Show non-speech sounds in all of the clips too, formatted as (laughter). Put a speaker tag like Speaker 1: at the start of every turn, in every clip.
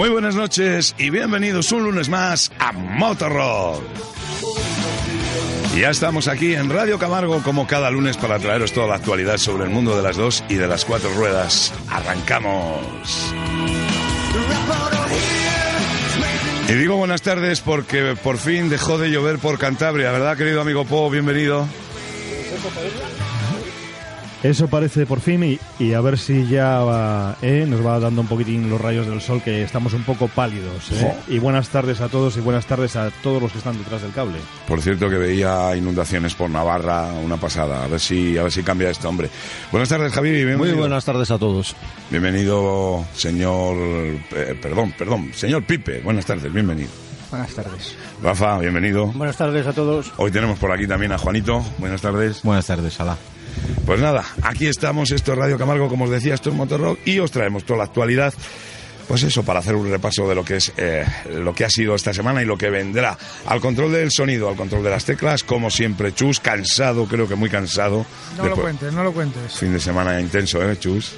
Speaker 1: Muy buenas noches y bienvenidos un lunes más a Motorrock. Ya estamos aquí en Radio Camargo como cada lunes para traeros toda la actualidad sobre el mundo de las dos y de las cuatro ruedas. Arrancamos. Y digo buenas tardes porque por fin dejó de llover por Cantabria, ¿verdad, querido amigo Po? Bienvenido.
Speaker 2: Eso parece por fin y, y a ver si ya va, eh, nos va dando un poquitín los rayos del sol que estamos un poco pálidos. eh. Y buenas tardes a todos y buenas tardes a todos los que están detrás del cable.
Speaker 1: Por cierto que veía inundaciones por Navarra, una pasada. A ver si, a ver si cambia este hombre. Buenas tardes, Javi. Bienvenido.
Speaker 3: Muy buenas tardes a todos.
Speaker 1: Bienvenido, señor. eh, perdón, perdón, señor Pipe. Buenas tardes, bienvenido.
Speaker 4: Buenas tardes.
Speaker 1: Rafa, bienvenido.
Speaker 4: Buenas tardes a todos.
Speaker 1: Hoy tenemos por aquí también a Juanito. Buenas tardes.
Speaker 3: Buenas tardes, Alá.
Speaker 1: Pues nada, aquí estamos, esto es Radio Camargo, como os decía, esto es Motorrock y os traemos toda la actualidad. Pues eso, para hacer un repaso de lo que es eh, lo que ha sido esta semana y lo que vendrá. Al control del sonido, al control de las teclas, como siempre, Chus, cansado, creo que muy cansado.
Speaker 4: No lo cuentes, no lo cuentes.
Speaker 1: Fin de semana intenso, ¿eh, Chus?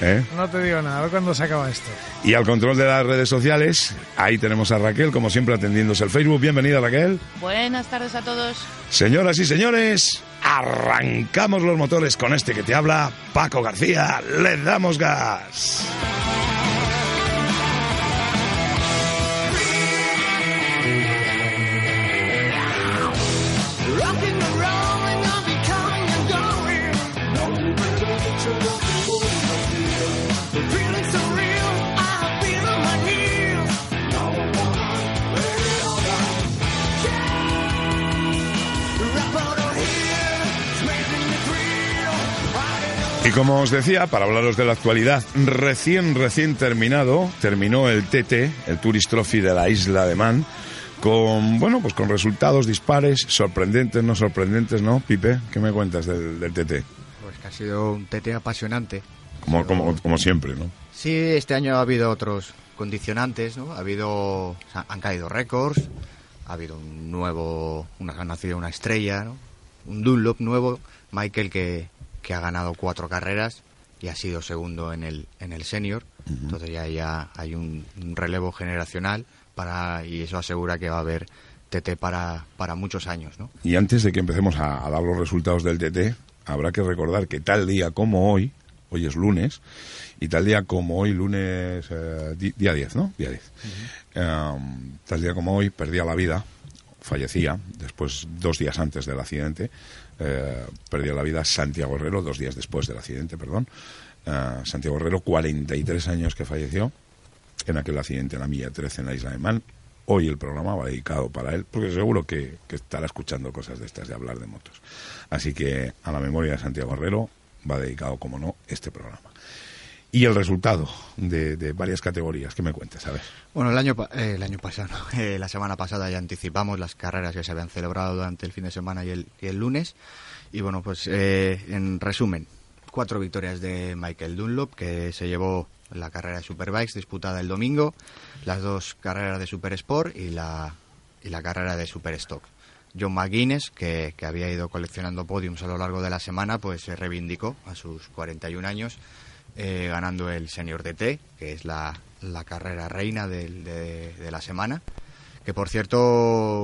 Speaker 1: ¿Eh?
Speaker 4: No te digo nada, a ver cuándo se acaba esto.
Speaker 1: Y al control de las redes sociales, ahí tenemos a Raquel, como siempre, atendiéndose el Facebook. Bienvenida, Raquel.
Speaker 5: Buenas tardes a todos.
Speaker 1: Señoras y señores, arrancamos los motores con este que te habla, Paco García. ¡Le damos gas! Y como os decía, para hablaros de la actualidad, recién, recién terminado, terminó el TT, el Tourist Trophy de la isla de Man, con, bueno, pues con resultados dispares, sorprendentes, no sorprendentes, ¿no? Pipe, ¿qué me cuentas del, del TT?
Speaker 6: Pues que ha sido un TT apasionante.
Speaker 1: Como, como, como siempre, ¿no?
Speaker 6: Sí, este año ha habido otros condicionantes, ¿no? Ha habido, o sea, han caído récords, ha habido un nuevo, una, ha nacido una estrella, ¿no? Un Dunlop nuevo, Michael que, que ha ganado cuatro carreras y ha sido segundo en el, en el senior. Entonces ya, ya hay un, un relevo generacional para, y eso asegura que va a haber TT para, para muchos años, ¿no?
Speaker 1: Y antes de que empecemos a, a dar los resultados del TT, habrá que recordar que tal día como hoy, hoy es lunes, y tal día como hoy, lunes, eh, día 10, ¿no? Día 10. Em, tal día como hoy, perdía la vida, fallecía, después, dos días antes del accidente, eh, perdía la vida Santiago Herrero, dos días después del accidente, perdón. Eh, Santiago Herrero, 43 años que falleció en aquel accidente en la milla 13 en la isla de Man. Hoy el programa va dedicado para él, porque seguro que, que estará escuchando cosas de estas de hablar de motos. Así que a la memoria de Santiago Herrero va dedicado, como no, este programa. Y el resultado de, de varias categorías, ¿qué me cuentas? A ver.
Speaker 6: Bueno, el año, eh, el año pasado, no, (laughs) eh, la semana pasada ya anticipamos las carreras que se habían celebrado durante el fin de semana y el, y el lunes. Y bueno, pues eh, en resumen, cuatro victorias de Michael Dunlop, que se llevó la carrera de Superbikes disputada el domingo, las dos carreras de Super Sport y la, y la carrera de Super Stock. John McGuinness, que, que había ido coleccionando podiums a lo largo de la semana, pues se reivindicó a sus 41 años eh, ganando el Senior DT, que es la, la carrera reina del- de, la semana. Que por cierto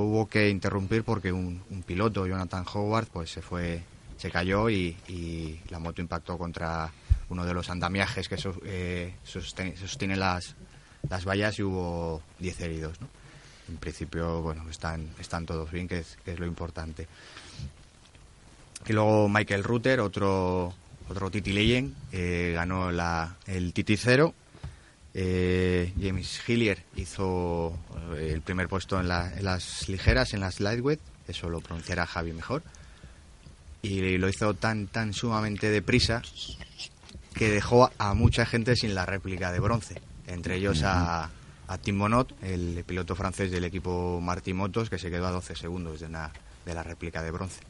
Speaker 6: hubo que interrumpir porque un, piloto, Jonathan Howard, pues se fue, se cayó y, la moto impactó contra uno de los andamiajes que so- eh, sosten- sostiene las, las vallas y hubo 10 heridos. ¿no? En principio, bueno, están, están todos bien, que es, que es lo importante. Y luego Michael Rutter, otro, otro Titi Legend, eh, ganó la, el Titi Cero Eh, James Hillier hizo eh, el primer puesto en, la- en las ligeras, en las lightweight, eso lo pronunciará Javi mejor. Y lo hizo tan, tan sumamente deprisa que dejó a mucha gente sin la réplica de bronce. Entre ellos a, a Tim Monod, el piloto francés del equipo Martí Motos, que se quedó a 12 segundos de, una, de la réplica de bronce.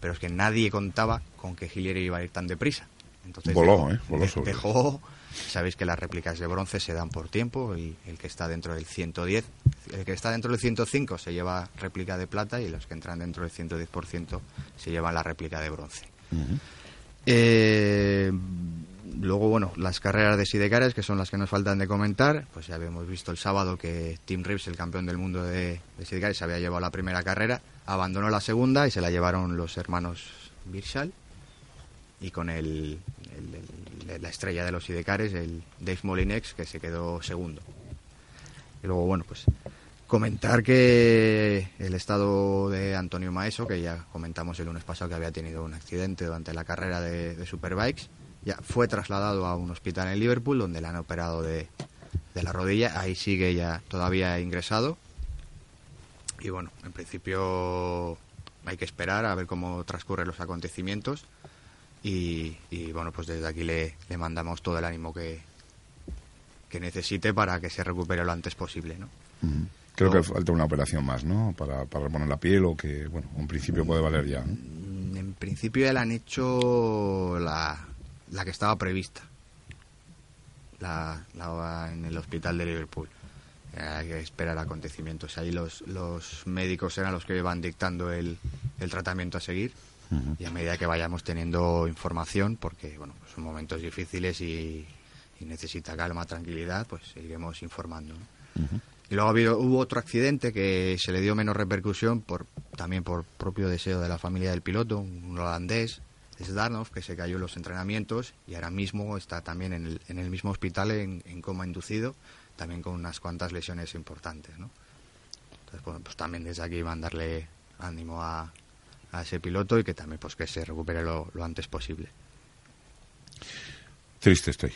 Speaker 6: Pero es que nadie contaba con que Hillier iba a ir tan deprisa. Entonces
Speaker 1: Voló,
Speaker 6: dejó-
Speaker 1: ¿eh? Voló sobre.
Speaker 6: dejó, sabéis que las réplicas de bronce se dan por tiempo y el que está dentro del 110, el que está dentro del 105 se lleva réplica de plata y los que entran dentro del 110% se llevan la réplica de bronce. Eh, luego, bueno, las carreras de sidecares, que son las que nos faltan de comentar, pues ya habíamos visto el sábado que Tim Reeves, el campeón del mundo de, de sidecares, se había llevado la primera carrera, abandonó la segunda y se la llevaron los hermanos Birchall y con el, la estrella de los sidecares, el Dave Molinex, que se quedó segundo. Y luego, bueno, pues comentar que el estado de Antonio Maeso, que ya comentamos el lunes pasado que había tenido un accidente durante la carrera de, de Superbikes, ya fue trasladado a un hospital en Liverpool donde le han operado de, de la rodilla. Ahí sigue ya todavía ingresado. Y bueno, en principio hay que esperar a ver cómo transcurren los acontecimientos. Y, y, bueno, pues desde aquí le, le mandamos todo el ánimo que, que necesite para que se recupere lo antes posible, ¿no?
Speaker 1: Creo que falta una operación más, ¿no? Para, para reponer la piel o que, bueno, en principio puede valer ya. ¿no?
Speaker 6: Mm, En principio ya le han hecho la, la que estaba prevista. La, la- en el hospital de Liverpool. Hay que esperar acontecimientos. Ahí los, los médicos eran los que iban dictando el, el tratamiento a seguir. Y a medida que vayamos teniendo información, porque bueno, pues son momentos difíciles y, y necesita calma, tranquilidad, pues iremos informando. ¿no? Y luego ha habido, hubo otro accidente que se le dio menos repercusión por también por propio deseo de la familia del piloto, un holandés, Zdarnov, que se cayó en los entrenamientos y ahora mismo está también en el, en el mismo hospital en, en coma inducido, también con unas cuantas lesiones importantes. ¿no? Entonces, bueno, pues también desde aquí mandarle ánimo a, a ese piloto y que también pues que se recupere lo, lo antes posible.
Speaker 1: Triste estoy.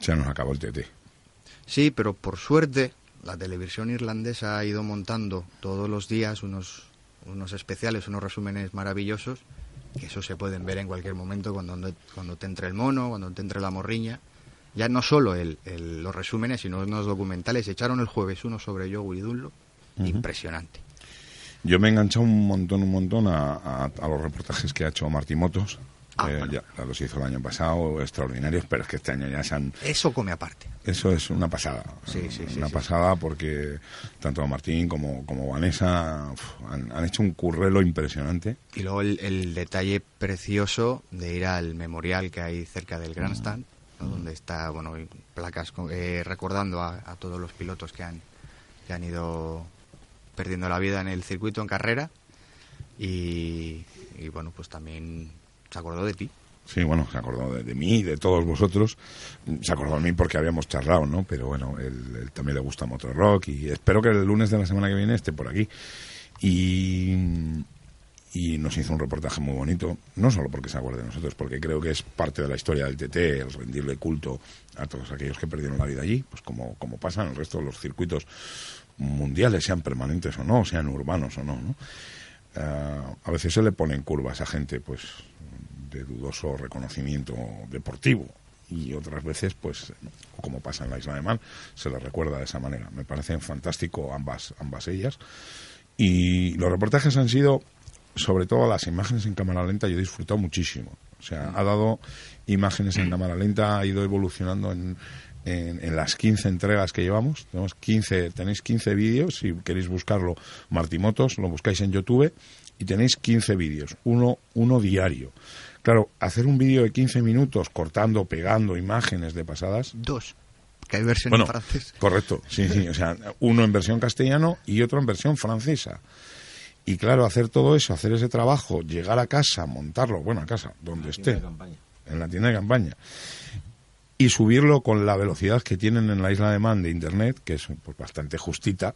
Speaker 1: Se nos acabó el TT.
Speaker 6: Sí, pero por suerte la televisión irlandesa ha ido montando todos los días unos, unos especiales, unos resúmenes maravillosos, que eso se pueden ver en cualquier momento cuando, cuando te entre el mono, cuando te entre la morriña. Ya no solo el, el- los resúmenes, sino unos documentales. Echaron el jueves uno sobre Joe y Dunlop. Impresionante.
Speaker 1: Yo me he enganchado un montón, un montón a, a- a los reportajes que ha hecho Martí Motos.
Speaker 6: Ah, bueno.
Speaker 1: ya, los hizo el año pasado, extraordinarios, pero es que este año ya se han...
Speaker 6: Eso come aparte.
Speaker 1: Eso es una pasada.
Speaker 6: Sí, sí, sí,
Speaker 1: Una pasada porque tanto Martín como, como Vanessa uf, han, han hecho un currelo impresionante.
Speaker 6: Y luego el, el detalle precioso de ir al memorial que hay cerca del Grandstand, donde está, bueno, placas eh, recordando a, a todos los pilotos que han, que han ido perdiendo la vida en el circuito en carrera. Y, y, bueno, pues también se acordó de ti.
Speaker 1: Sí, bueno, se acordó de, de mí, de todos vosotros. Se acordó de mí porque habíamos charlado, ¿no? Pero bueno, él, él también le gusta Motor Rock y espero que el lunes de la semana que viene esté por aquí. Y, y nos hizo un reportaje muy bonito, no solo porque se acuerde de nosotros, porque creo que es parte de la historia del TT, el rendirle culto a todos aquellos que perdieron la vida allí, pues como, como pasa en el resto de los circuitos mundiales, sean permanentes o no, sean urbanos o no, ¿no? Eh, a veces se le ponen curvas a gente, pues, de dudoso reconocimiento deportivo y otras veces, pues, como pasa en la Isla de Man, se les recuerda de esa manera. Me parecen fantástico ambas, ambas ellas. Y los reportajes han sido, sobre todo las imágenes en cámara lenta, yo he disfrutado muchísimo. O sea, ha dado imágenes en cámara lenta, ha ido evolucionando en, en, en las 15 entregas que llevamos. Tenemos 15, tenéis 15 vídeos, si queréis buscarlo, Martimotos, lo buscáis en YouTube, y tenéis 15 vídeos, uno, uno diario. Claro, hacer un vídeo de 15 minutos cortando, pegando imágenes de pasadas,
Speaker 6: Dos. Que hay versión
Speaker 1: bueno,
Speaker 6: en francés.
Speaker 1: correcto, sí, sí, o sea, uno en versión castellano y otro en versión francesa. Y claro, hacer todo eso, hacer ese trabajo, llegar a casa, montarlo, bueno, a casa, donde esté, en la tienda de campaña, y subirlo con la velocidad que tienen en la isla de Man de Internet, que es pues, bastante justita,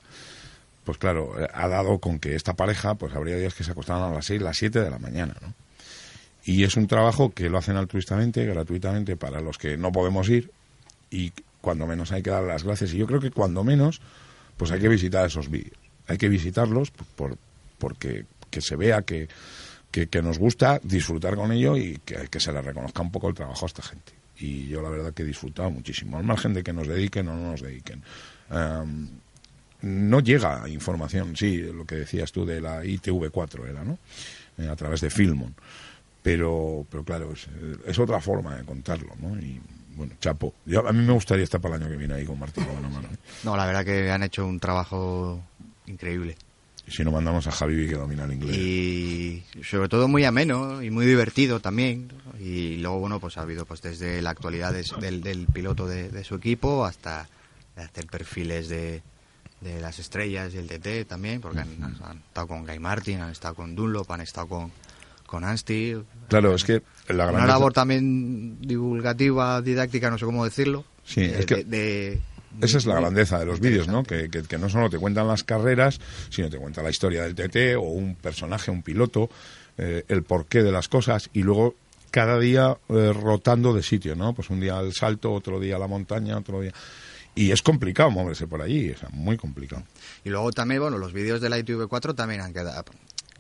Speaker 1: pues claro, ha dado con que esta pareja, pues habría días que se acostaban a las 6, las 7 de la mañana, ¿no? Y es un trabajo que lo hacen altruistamente, gratuitamente, para los que no podemos ir, y cuando menos hay que dar las gracias. Y yo creo que cuando menos, pues hay que visitar esos vídeos. Hay que visitarlos por, porque que se vea que, que, nos gusta disfrutar con ello y que, se le reconozca un poco el trabajo a esta gente. Y yo la verdad que he disfrutado muchísimo, al margen de que nos dediquen o no nos dediquen. Em, no llega información, sí, lo que decías tú de la ITV4 era, ¿no? Eh, a través de Filmon. Pero, pero claro, es, otra forma de contarlo, ¿no? Y bueno, chapo. Yo, a mí me gustaría estar para el año que viene ahí con Martín mano. ¿eh?
Speaker 6: No, la verdad que han hecho un trabajo increíble.
Speaker 1: Y si no mandamos a Javi que domina el inglés.
Speaker 6: Y sobre todo muy ameno y muy divertido también. Y luego, bueno, pues ha habido pues desde la actualidad del, del, piloto de, su equipo hasta hacer perfiles de, de las estrellas y el DT también, porque han, estado con Guy Martin, han estado con Dunlop, han estado con, con Anstey.
Speaker 1: Claro, es que
Speaker 6: la Una labor también divulgativa, didáctica, no sé cómo decirlo.
Speaker 1: Sí, es que... de, esa es la grandeza de los vídeos, ¿no? Que, que, no solo te cuentan las carreras, sino te cuentan la historia del TT o un personaje, un piloto, eh, el porqué de las cosas y luego cada día eh, rotando de sitio, ¿no? Pues un día al salto, otro día a la montaña, otro día... Y es complicado moverse por allí, es muy complicado.
Speaker 6: Y luego también, bueno, los vídeos de la ITV4 también han quedado...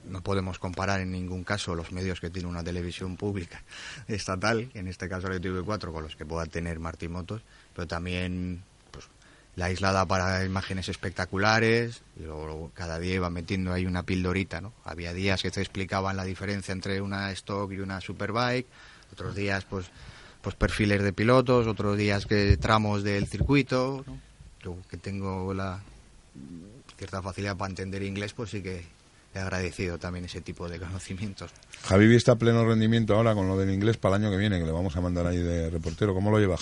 Speaker 6: No podemos comparar en ningún caso los medios que tiene una televisión pública (laughs) estatal, en este caso la ITV4, con los que pueda tener Martín Motos, pero también la aislada para imágenes espectaculares y luego cada día iba metiendo ahí una pildorita, ¿no? Había días que te explicaban la diferencia entre una stock y una superbike, otros días pues pues perfiles de pilotos, otros días que tramos del circuito, ¿no? Yo que tengo la cierta facilidad para entender inglés, pues sí que he agradecido también ese tipo de conocimientos.
Speaker 1: Javibi está a pleno rendimiento ahora con lo del inglés para el año que viene, que le vamos a mandar ahí de reportero. ¿Cómo lo lleva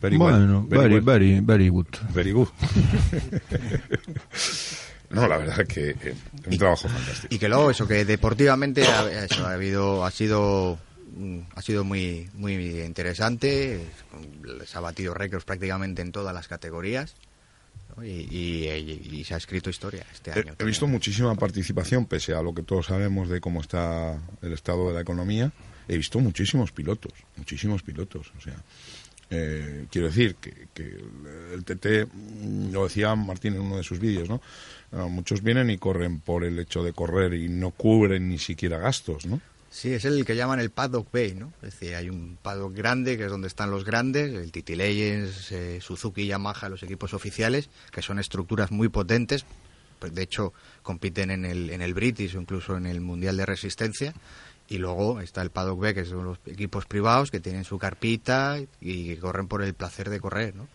Speaker 3: Bueno, very, very, very, good.
Speaker 1: Very good. (laughs) no, la verdad que es un trabajo fantástico.
Speaker 6: Y que luego eso, que deportivamente ha, ha habido, ha sido ha sido muy muy interesante se ha batido récords prácticamente en todas las categorías y, se ha escrito historia este año.
Speaker 1: He, visto muchísima participación, pese a lo que todos sabemos de cómo está el estado de la economía. He visto muchísimos pilotos, muchísimos pilotos. O sea, eh, quiero decir que, el TT, lo decía Martín en uno de sus vídeos, ¿no? Ah, muchos vienen y corren por el hecho de correr y no cubren ni siquiera gastos, ¿no?
Speaker 6: Sí, es el que llaman el Paddock Bay, ¿no? Es decir, hay un paddock grande que es donde están los grandes, el TT Legends, eh, Suzuki, Yamaha, los equipos oficiales, que son estructuras muy potentes, pues de hecho compiten en el, en el British o incluso en el Mundial de Resistencia, y luego está el Paddock B, que son los equipos privados que tienen su carpita y que corren por el placer de correr, ¿no?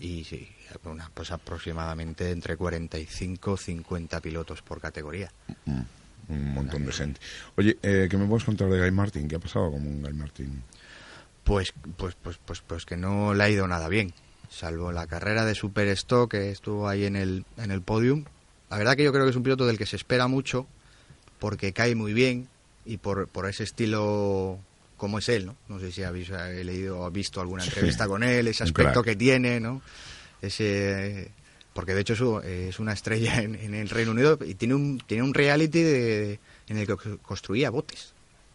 Speaker 6: Y sí, una, pues aproximadamente entre 45 y 50 pilotos por categoría.
Speaker 1: Un montón de gente. Oye, eh, ¿qué me puedes contar de Guy Martin? ¿Qué ha pasado con un Guy Martin?
Speaker 6: Pues, pues, pues, pues, pues que no le ha ido nada bien, salvo la carrera de Super Stock que estuvo ahí en el, en el podium. La verdad que yo creo que es un piloto del que se espera mucho porque cae muy bien, y por, por ese estilo como es él, ¿no? No sé si habéis leído o visto alguna entrevista con él, ese aspecto que tiene, ¿no? Ese porque de hecho es una estrella en, el Reino Unido y tiene un tiene un reality de, en el que construía botes.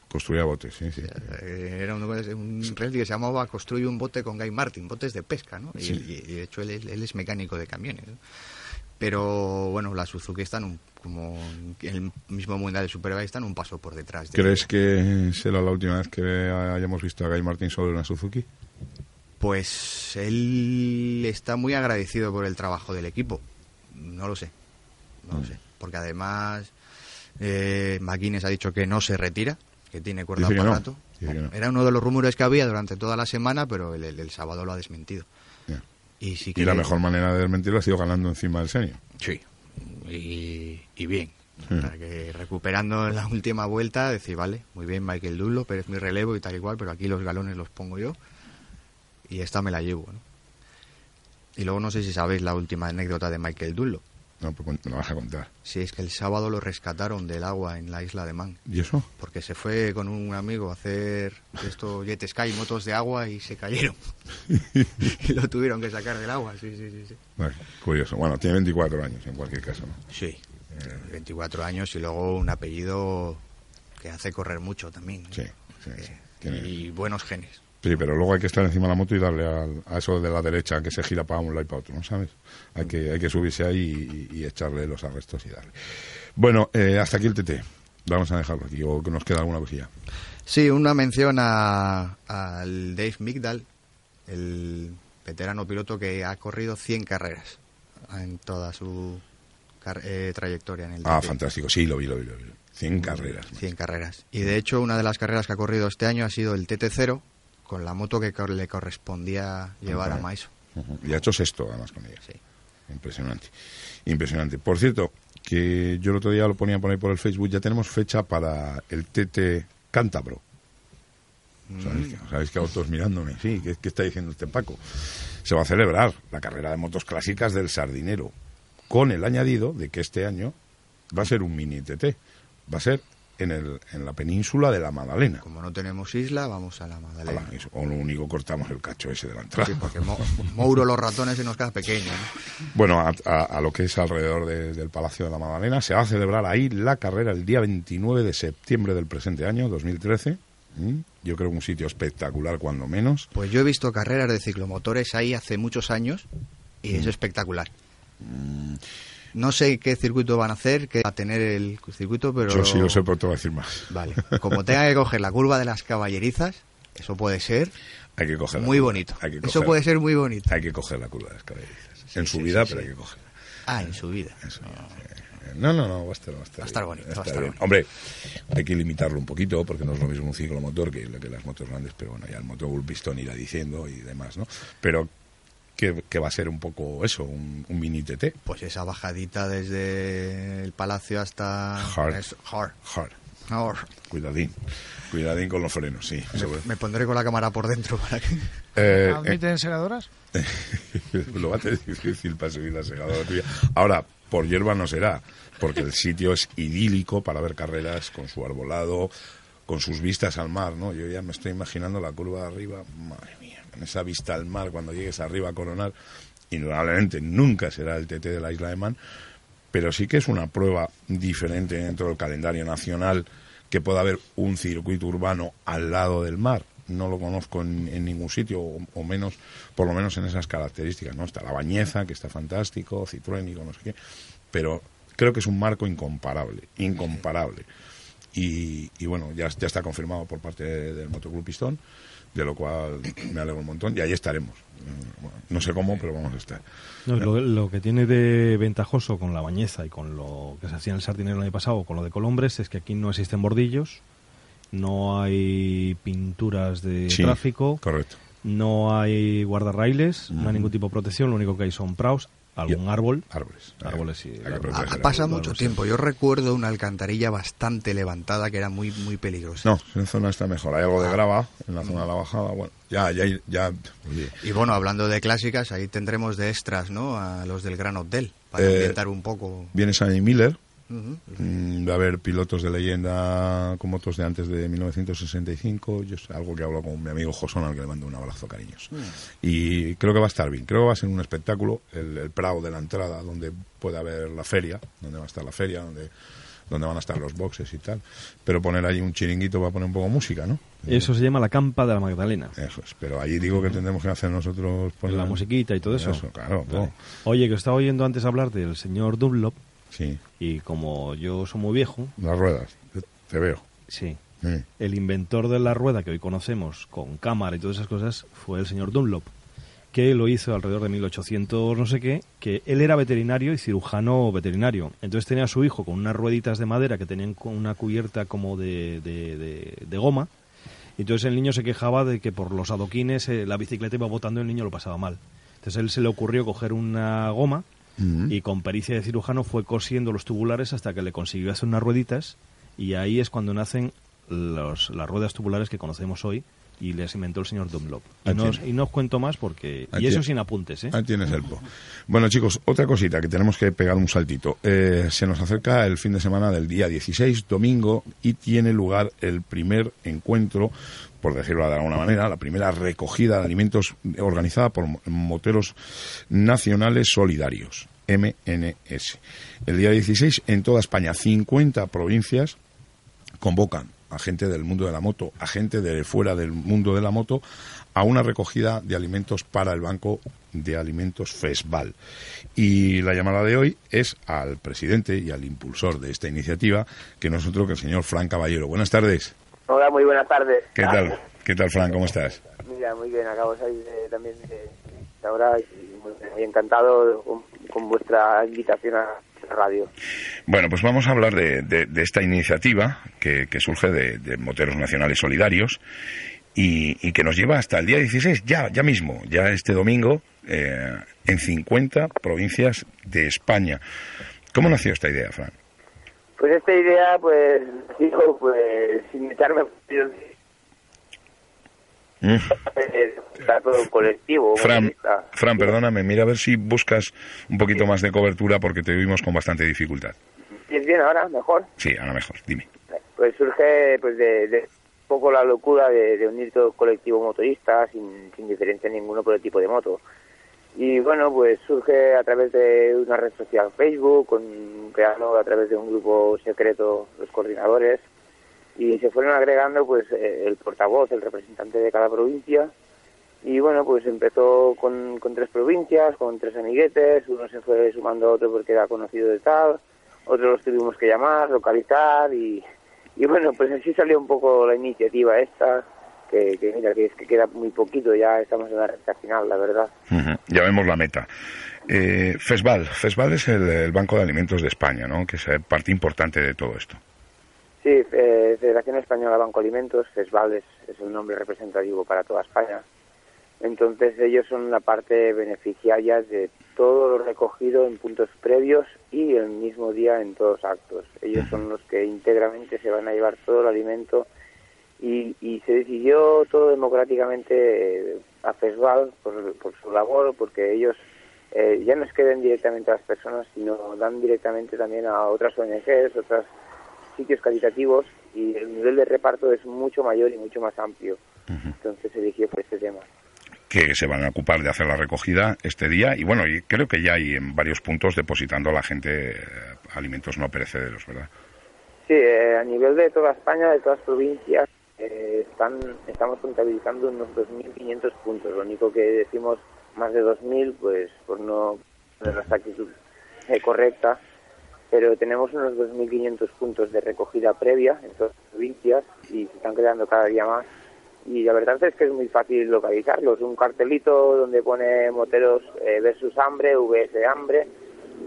Speaker 1: Construía botes, sí, sí.
Speaker 6: Era un, reality que se llamaba Construye un bote con Guy Martin, botes de pesca, ¿no? Y, de hecho él, él, es mecánico de camiones. Pero bueno, la Suzuki están como el mismo Mundial de Superbike están un paso por detrás.
Speaker 1: ¿Crees que será la última vez que hayamos visto a Guy Martin sobre una Suzuki?
Speaker 6: Pues él está muy agradecido por el trabajo del equipo. No lo sé. No lo mm. sé. Porque además eh, McGuinness ha dicho que no se retira, que tiene cuerda para rato. Era uno de los rumores que había durante toda la semana, pero el sábado lo ha desmentido.
Speaker 1: Y, la mejor manera de desmentirlo ha sido ganando encima del senior.
Speaker 6: Sí, y, bien. que recuperando la última vuelta, decir, vale, muy bien Michael Dullo, pero es mi relevo y tal igual, pero aquí los galones los pongo yo y esta me la llevo. ¿no? Y luego no sé si sabéis la última anécdota de Michael Dullo.
Speaker 1: No, pues me lo vas a contar.
Speaker 6: Sí, es que el sábado lo rescataron del agua en la isla de Man.
Speaker 1: ¿Y eso?
Speaker 6: Porque se fue con un amigo a hacer esto (laughs) jet sky, motos de agua y se cayeron. (laughs) (laughs) y lo tuvieron que sacar del agua, sí, sí, sí. sí.
Speaker 1: curioso. Bueno, tiene 24 años en cualquier caso, ¿no?
Speaker 6: Sí, 24 años y luego un apellido que hace correr mucho también.
Speaker 1: Sí, sí,
Speaker 6: Y buenos genes.
Speaker 1: Sí, pero luego hay que estar encima de la moto y darle a eso de la derecha que se gira para un lado y para otro, ¿no sabes? Hay que, hay que subirse ahí y, echarle los arrestos y darle. Bueno, eh, hasta aquí el TT. Vamos a dejarlo aquí, o que nos queda alguna cosilla.
Speaker 6: Sí, una mención a, al Dave Migdal, el veterano piloto que ha corrido 100 carreras en toda su eh, trayectoria en el
Speaker 1: Ah, fantástico, sí, lo vi, lo vi, lo vi. 100 carreras.
Speaker 6: 100 carreras. Y de hecho, una de las carreras que ha corrido este año ha sido el TT0, con la moto que le correspondía llevar a Maiso.
Speaker 1: Y ha hecho sexto, además, con ella. Sí. Impresionante. Impresionante. Por cierto, que yo el otro día lo ponía por ahí por el Facebook, ya tenemos fecha para el TT Cántabro. Mm. ¿Sabéis, que, autos mirándome? Sí, ¿qué, ¿qué, está diciendo este Paco? Se va a celebrar la carrera de motos clásicas del Sardinero, con el añadido de que este año va a ser un mini TT. Va a ser en, el, en la península de la Magdalena.
Speaker 6: Como no tenemos isla, vamos a la Magdalena.
Speaker 1: o lo único cortamos el cacho ese de la entrada.
Speaker 6: Sí, porque Mouro los ratones se nos queda pequeño.
Speaker 1: Bueno, a, lo que es alrededor del Palacio de la Magdalena, se va a celebrar ahí la carrera el día 29 de septiembre del presente año, 2013. ¿Mm? Yo creo que un sitio espectacular, cuando menos.
Speaker 6: Pues yo he visto carreras de ciclomotores ahí hace muchos años y es mm. espectacular. Mm. No sé qué circuito van a hacer, qué va a tener el circuito, pero...
Speaker 1: Yo sí lo sé, pero te voy a decir más.
Speaker 6: Vale. Como tenga que coger la curva de las caballerizas, eso puede ser...
Speaker 1: Hay que cogerla.
Speaker 6: Muy bonito. eso puede ser muy bonito.
Speaker 1: Hay que coger la curva de las caballerizas. en su vida, pero hay que cogerla.
Speaker 6: Ah, en su vida.
Speaker 1: No, no, no, va a estar,
Speaker 6: va a estar, bonito. Va a
Speaker 1: estar bonito. Hombre, hay que limitarlo un poquito porque no es lo mismo un ciclomotor que, que las motos grandes, pero bueno, ya el motor pistón irá diciendo y demás, ¿no? Pero que, va a ser un poco eso, un, mini TT.
Speaker 6: Pues esa bajadita desde el palacio hasta...
Speaker 1: Hard. hard. Cuidadín. Cuidadín con los frenos, sí.
Speaker 6: Me, pondré con la cámara por dentro para que...
Speaker 4: Eh, ¿Admiten segadoras? (laughs)
Speaker 1: lo va a tener difícil para subir la segadora tuya. Ahora, por hierba no será, porque el sitio es idílico para ver carreras con su arbolado, con sus vistas al mar, ¿no? Yo ya me estoy imaginando la curva de arriba, madre mía en esa vista al mar cuando llegues arriba a coronar, indudablemente nunca será el TT de la isla de Man, pero sí que es una prueba diferente dentro del calendario nacional que pueda haber un circuito urbano al lado del mar. No lo conozco en, ningún sitio, o, menos, por lo menos en esas características, ¿no? Está la Bañeza, que está fantástico, Citroënico, no sé qué, pero creo que es un marco incomparable, incomparable. Y, bueno, ya, ya está confirmado por parte del Motoclub Pistón de lo cual me alegro un montón y ahí estaremos. no sé cómo, pero vamos a estar.
Speaker 2: lo, que tiene de ventajoso con la bañeza y con lo que se hacía en el sardinero el año pasado, con lo de Colombres, es que aquí no existen bordillos, no hay pinturas de tráfico,
Speaker 1: correcto.
Speaker 2: no hay guardarrailes, no hay ningún tipo de protección, lo único que hay son praus algún árbol.
Speaker 1: Árboles.
Speaker 2: Árboles, sí.
Speaker 6: Ha, pasado mucho tiempo. Yo recuerdo una alcantarilla bastante levantada que era muy muy peligrosa.
Speaker 1: No, en zona está mejor. Hay algo de ah. grava en la zona de la bajada. Bueno, ya, ya, ya.
Speaker 6: Y bueno, hablando de clásicas, ahí tendremos de extras, ¿no? A los del Gran Hotel, para eh, un poco.
Speaker 1: Viene Sammy Miller, Mm, va a haber pilotos de leyenda con motos de antes de 1965. Yo, algo que hablo con mi amigo Josón, al que le mando un abrazo cariños. Mm. Y creo que va a estar bien. Creo que va a ser un espectáculo, el, el Prado de la entrada, donde puede haber la feria, donde va a estar la feria, donde donde van a estar los boxes y tal. Pero poner ahí un chiringuito va a poner un poco música, ¿no?
Speaker 2: Eso se llama la campa de la Magdalena.
Speaker 1: Eso es, pero allí digo que tendremos que hacer nosotros...
Speaker 2: Poner... La musiquita y todo eso.
Speaker 1: Eso, claro.
Speaker 2: Oye, que estaba oyendo antes hablar del señor Dunlop,
Speaker 1: Sí.
Speaker 2: Y como yo soy muy viejo...
Speaker 1: Las ruedas, te veo.
Speaker 2: Sí. El inventor de la rueda que hoy conocemos con cámara y todas esas cosas fue el señor Dunlop, que lo hizo alrededor de 1800 no sé qué, que él era veterinario y cirujano veterinario. Entonces tenía a su hijo con unas rueditas de madera que tenían una cubierta como de, de, goma. Y entonces el niño se quejaba de que por los adoquines eh, la bicicleta iba botando y el niño lo pasaba mal. Entonces él se le ocurrió coger una goma y con pericia de cirujano fue cosiendo los tubulares hasta que le consiguió hacer unas rueditas y ahí es cuando nacen los, las ruedas tubulares que conocemos hoy y les inventó el señor Dunlop. Y no, y no os cuento más porque... y eso sin apuntes, ¿eh?
Speaker 1: Ahí tienes el po. Bueno, chicos, otra cosita que tenemos que pegar un saltito. Eh, se nos acerca el fin de semana del día 16, domingo, y tiene lugar el primer encuentro por decirlo de alguna manera, la primera recogida de alimentos organizada por Moteros Nacionales Solidarios, MNS. El día 16, en toda España, 50 provincias convocan a gente del mundo de la moto, a gente de fuera del mundo de la moto, a una recogida de alimentos para el Banco de Alimentos FESVAL. Y la llamada de hoy es al presidente y al impulsor de esta iniciativa, que nosotros, que el señor Fran Caballero. Buenas tardes.
Speaker 5: Hola, muy buenas tardes.
Speaker 1: ¿Qué tal? ¿Qué tal, Fran? ¿Cómo estás?
Speaker 5: Mira, muy bien, acabo de salir también de, ahora y muy, encantado con, vuestra invitación a la radio.
Speaker 1: Bueno, pues vamos a hablar de, esta iniciativa que, surge de, Moteros Nacionales Solidarios y, que nos lleva hasta el día 16, ya, ya mismo, ya este domingo, eh, en 50 provincias de España. ¿Cómo nació esta idea, Fran?
Speaker 5: Pues esta idea, pues, (laughs) digo, pues, sin echarme
Speaker 1: Mm.
Speaker 5: Todo colectivo.
Speaker 1: Fran, Fran, perdóname, mira a ver si buscas un poquito más de cobertura porque te vimos con bastante dificultad.
Speaker 5: ¿Es bien ahora? ¿Mejor?
Speaker 1: Sí, ahora mejor, dime.
Speaker 5: Pues surge pues de, de un poco la locura de, unir todo el colectivo motorista sin, sin diferencia ninguno por el tipo de moto. Y bueno, pues surge a través de una red social Facebook, con, creando a través de un grupo secreto los coordinadores, y se fueron agregando pues eh, el portavoz, el representante de cada provincia y bueno pues empezó con, con tres provincias, con tres amiguetes, uno se fue sumando a otro porque era conocido de tal, otros los tuvimos que llamar, localizar y, y bueno pues así salió un poco la iniciativa esta que, mira que es que queda muy poquito ya estamos en la recta final la verdad.
Speaker 1: Ya vemos la meta. Eh, FESVAL FESVAL es el, el, Banco de Alimentos de España ¿no? que es parte importante de todo esto
Speaker 5: Sí, eh, Federación Española Banco Alimentos, FESVAL es, es un nombre representativo para toda España. Entonces ellos son la parte beneficiaria de todo lo recogido en puntos previos y el mismo día en todos actos. Ellos son los que íntegramente se van a llevar todo el alimento y, y se decidió todo democráticamente eh, a FESVAL por, por, su labor, porque ellos eh, ya no es que den directamente a las personas, sino dan directamente también a otras ONGs, otras sitios caritativos y el nivel de reparto es mucho mayor y mucho más amplio. Entonces se eligió por este tema.
Speaker 1: Que se van a ocupar de hacer la recogida este día y bueno, y creo que ya hay en varios puntos depositando a la gente eh, alimentos no perecederos, ¿verdad?
Speaker 5: Sí, eh, a nivel de toda España, de todas provincias, eh, están, estamos contabilizando unos 2.500 puntos. Lo único que decimos más de 2.000, pues por no tener la actitud correcta, pero tenemos unos 2.500 puntos de recogida previa en todas las provincias y se están creando cada día más. Y la verdad es que es muy fácil localizarlos. Un cartelito donde pone moteros eh, versus hambre, VS hambre,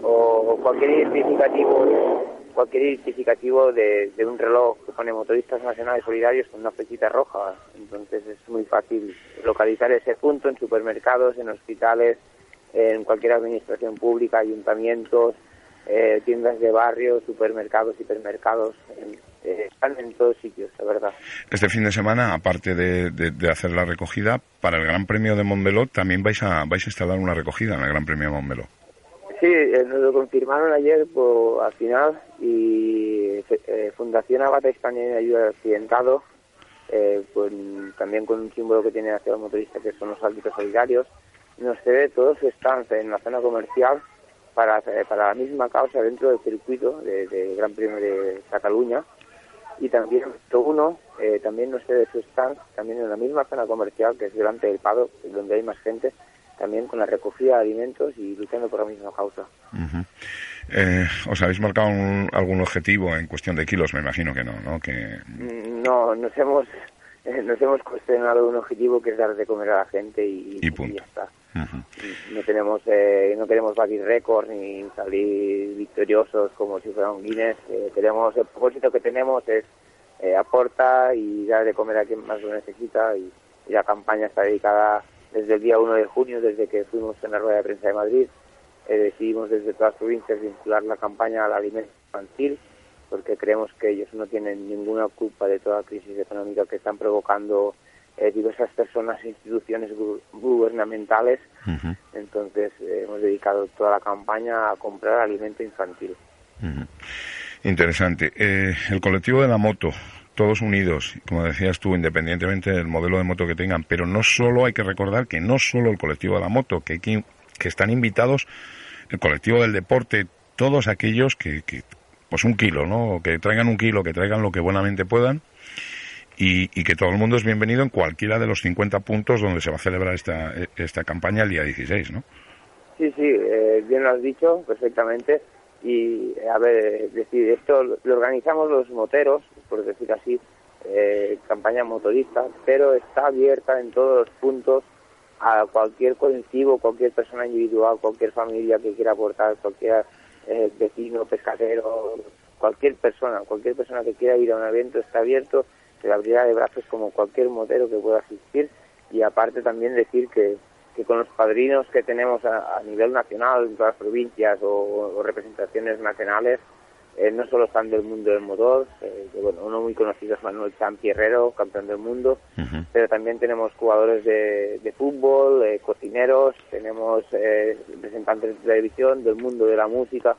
Speaker 5: o cualquier identificativo cualquier identificativo de, de, un reloj que pone motoristas nacionales solidarios con una flechita roja. Entonces es muy fácil localizar ese punto en supermercados, en hospitales, en cualquier administración pública, ayuntamientos, eh, tiendas de barrio, supermercados, hipermercados, eh, están en todos sitios, la verdad.
Speaker 1: Este fin de semana, aparte de, hacer la recogida, para el Gran Premio de Montmeló también vais a, vais a instalar una recogida en el Gran Premio de Montmeló.
Speaker 5: Sí, eh, nos lo confirmaron ayer por, al final y Fundación Abata España de Ayuda al Accidentado, también con un símbolo que tiene hacia los motoristas que son los árbitros solidarios, nos cede todo su estancia en la zona comercial para, para la misma causa dentro del circuito del de Gran Premio de Cataluña y también uno eh, también no sé de su stand también en la misma zona comercial que es delante del Pado donde hay más gente también con la recogida de alimentos y luchando por la misma causa
Speaker 1: eh, ¿Os habéis marcado algún objetivo en cuestión de kilos? Me imagino que no, ¿no? Que...
Speaker 5: Mm, no, nos hemos (laughs) nos hemos cuestionado un objetivo que es dar de comer a la gente y,
Speaker 1: y,
Speaker 5: ya está. No tenemos, eh, no queremos batir récords ni salir victoriosos como si fuera un Guinness. Eh, tenemos, el propósito que tenemos es eh, aporta y dar de comer a quien más lo necesita y, la campaña está dedicada desde el día 1 de junio, desde que fuimos en la rueda de prensa de Madrid. decidimos desde todas las provincias vincular la campaña al alimento infantil porque creemos que ellos no tienen ninguna culpa de toda la crisis económica que están provocando eh, diversas personas e instituciones gubernamentales. Entonces eh, hemos dedicado toda la campaña a comprar alimento infantil.
Speaker 1: Interesante. Eh, el colectivo de la moto, todos unidos, como decías tú, independientemente del modelo de moto que tengan, pero no solo hay que recordar que no solo el colectivo de la moto, que, que, que están invitados el colectivo del deporte, todos aquellos que, que, pues un kilo, ¿no? Que traigan un kilo, que traigan lo que buenamente puedan y, que todo el mundo es bienvenido en cualquiera de los 50 puntos donde se va a celebrar esta, esta campaña el día 16, ¿no?
Speaker 5: Sí, sí, eh, bien lo has dicho perfectamente. Y, a ver, decir, esto lo organizamos los moteros, por decir así, eh, campaña motorista, pero está abierta en todos los puntos a cualquier colectivo, cualquier persona individual, cualquier familia que quiera aportar, cualquier eh, vecino, pescadero, cualquier persona, cualquier persona que quiera ir a un evento está abierto se le abrirá de brazos como cualquier motero que pueda asistir. Y aparte también decir que, que con los padrinos que tenemos a, nivel nacional en todas las provincias o, representaciones nacionales eh, no solo están del mundo del motor, eh, bueno, uno muy conocido es Manuel Champierrero, campeón del mundo, pero también tenemos jugadores de, de fútbol, eh, cocineros, tenemos representantes de televisión, del mundo de la música,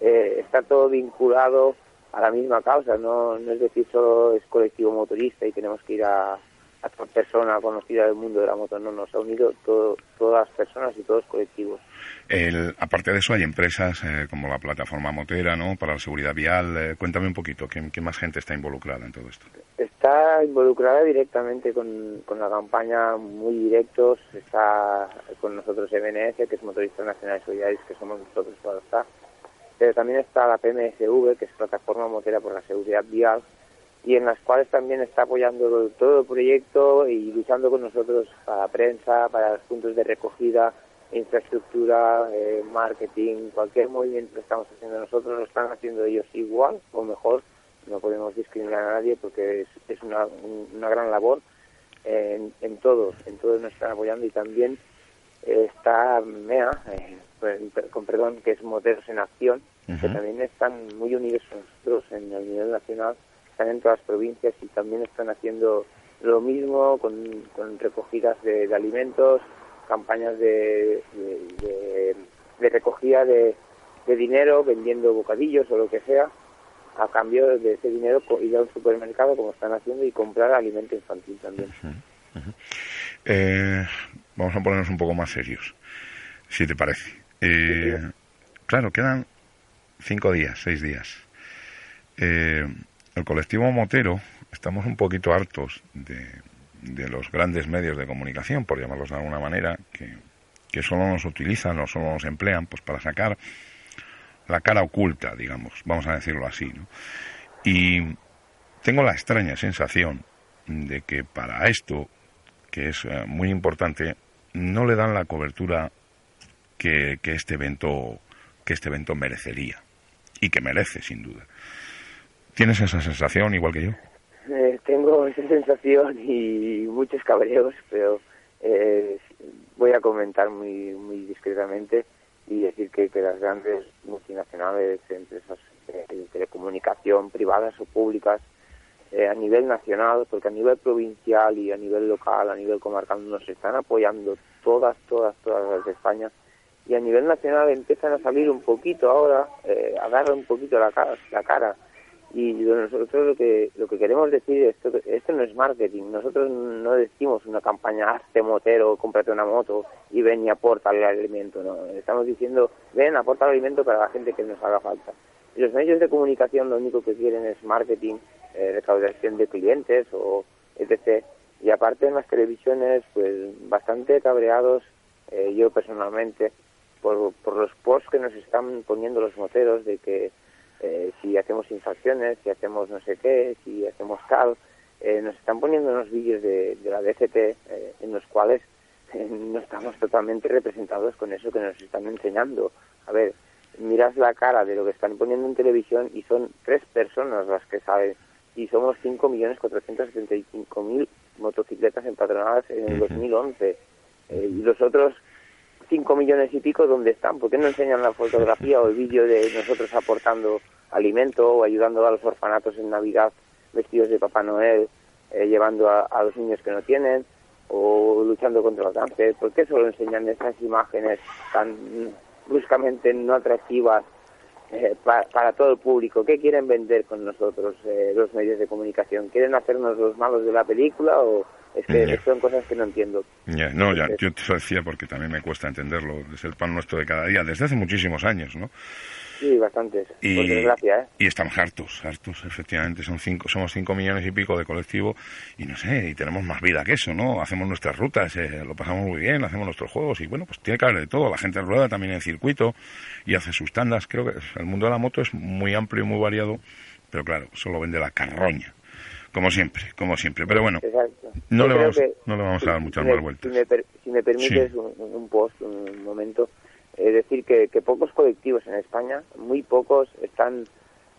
Speaker 5: está todo vinculado a la misma causa, no, no es decir solo es colectivo motorista y tenemos que ir a, a toda persona conocida del mundo de la moto, no, nos ha unido todo, todas las personas y todos los colectivos.
Speaker 1: El, aparte de eso hay empresas eh, como la plataforma motera, ¿no? Para la seguridad vial, eh, cuéntame un poquito, ¿qué, más gente está involucrada en todo esto?
Speaker 5: Está involucrada directamente con, con la campaña, muy directos, está con nosotros MNS, que es Motoristas Nacionales Solidarios, que somos nosotros para estar pero también está la PMSV, que es Plataforma Motera por la Seguridad Vial, y en las cuales también está apoyando todo el proyecto y luchando con nosotros para prensa, para los puntos de recogida, infraestructura, eh, marketing, cualquier movimiento que estamos haciendo nosotros lo están haciendo ellos igual o mejor. No podemos discriminar a nadie porque es, una, una gran labor en, en todos, en todos nos están apoyando y también está MEA, eh, con perdón, que es Moteros en Acción, que también están muy unidos nosotros en el nivel nacional, están en todas las provincias y también están haciendo lo mismo con, recogidas de, alimentos, campañas de, de, recogida de, dinero, vendiendo bocadillos o lo que sea, a cambio de ese dinero ir a un supermercado como están haciendo y comprar alimento infantil también.
Speaker 1: Eh, vamos a ponernos un poco más serios, si te parece. Eh, claro, quedan cinco días, seis días. Eh, el colectivo motero estamos un poquito hartos de, los grandes medios de comunicación, por llamarlos de alguna manera, que, que solo nos utilizan o solo nos emplean pues para sacar la cara oculta, digamos, vamos a decirlo así. Y tengo la extraña sensación de que para esto, que es eh, muy importante, no le dan la cobertura que, este evento que este evento merecería y que merece sin duda. ¿Tienes esa sensación igual que yo?
Speaker 5: Eh, tengo esa sensación y muchos cabreos, pero eh, voy a comentar muy muy discretamente y decir que, que las grandes multinacionales, empresas de telecomunicación, privadas o públicas, eh, a nivel nacional, porque a nivel provincial y a nivel local, a nivel comarcal, nos están apoyando todas, todas, todas las de España y a nivel nacional empiezan a salir un poquito ahora, eh, a dar un poquito la cara, la cara. Y nosotros lo que lo que queremos decir es esto, esto no es marketing. Nosotros no decimos una campaña hazte motero, cómprate una moto y ven y aporta el alimento. No, estamos diciendo ven aporta el alimento para la gente que nos haga falta. Y los medios de comunicación lo único que quieren es marketing, eh, recaudación de clientes o etc. Y aparte en las televisiones, pues bastante cabreados, eh, yo personalmente, por, por los posts que nos están poniendo los moteros de que eh, si hacemos infracciones, si hacemos no sé qué, si hacemos tal, eh, nos están poniendo unos vídeos de, de la DCT eh, en los cuales no estamos totalmente representados con eso que nos están enseñando. A ver, miras la cara de lo que están poniendo en televisión y son tres personas las que saben. Y somos 5.475.000 motocicletas empadronadas en el 2011 y los otros 5 millones y pico, ¿dónde están? ¿Por qué no enseñan la fotografía o el vídeo de nosotros aportando alimento o ayudando a los orfanatos en Navidad vestidos de Papá Noel, eh, llevando a, los niños que no tienen o luchando contra el cáncer? ¿Por qué solo enseñan esas imágenes tan bruscamente no atractivas eh, para todo el público? ¿Qué quieren vender con nosotros eh, los medios de comunicación? ¿Quieren hacernos los malos de la película o, Es que son cosas que no entiendo.
Speaker 1: no, ya, yo te lo decía porque también me cuesta entenderlo. Es el pan nuestro de cada día, desde hace muchísimos años, ¿no?
Speaker 5: Sí, bastantes, y, por desgracia, ¿eh?
Speaker 1: Y estamos hartos, hartos, efectivamente. Son cinco, somos cinco millones y pico de colectivo y no sé, y tenemos más vida que eso, ¿no? Hacemos nuestras rutas, eh, lo pasamos muy bien, hacemos nuestros juegos y bueno, pues tiene que haber de todo. La gente rueda también en circuito y hace sus tandas. Creo que el mundo de la moto es muy amplio y muy variado, pero claro, solo vende la carroña. Como siempre, como siempre. Pero bueno, no le, vamos, no le vamos a dar muchas más vueltas.
Speaker 5: Si me, permites un post, un momento es decir, que, pocos colectivos en España, muy pocos, están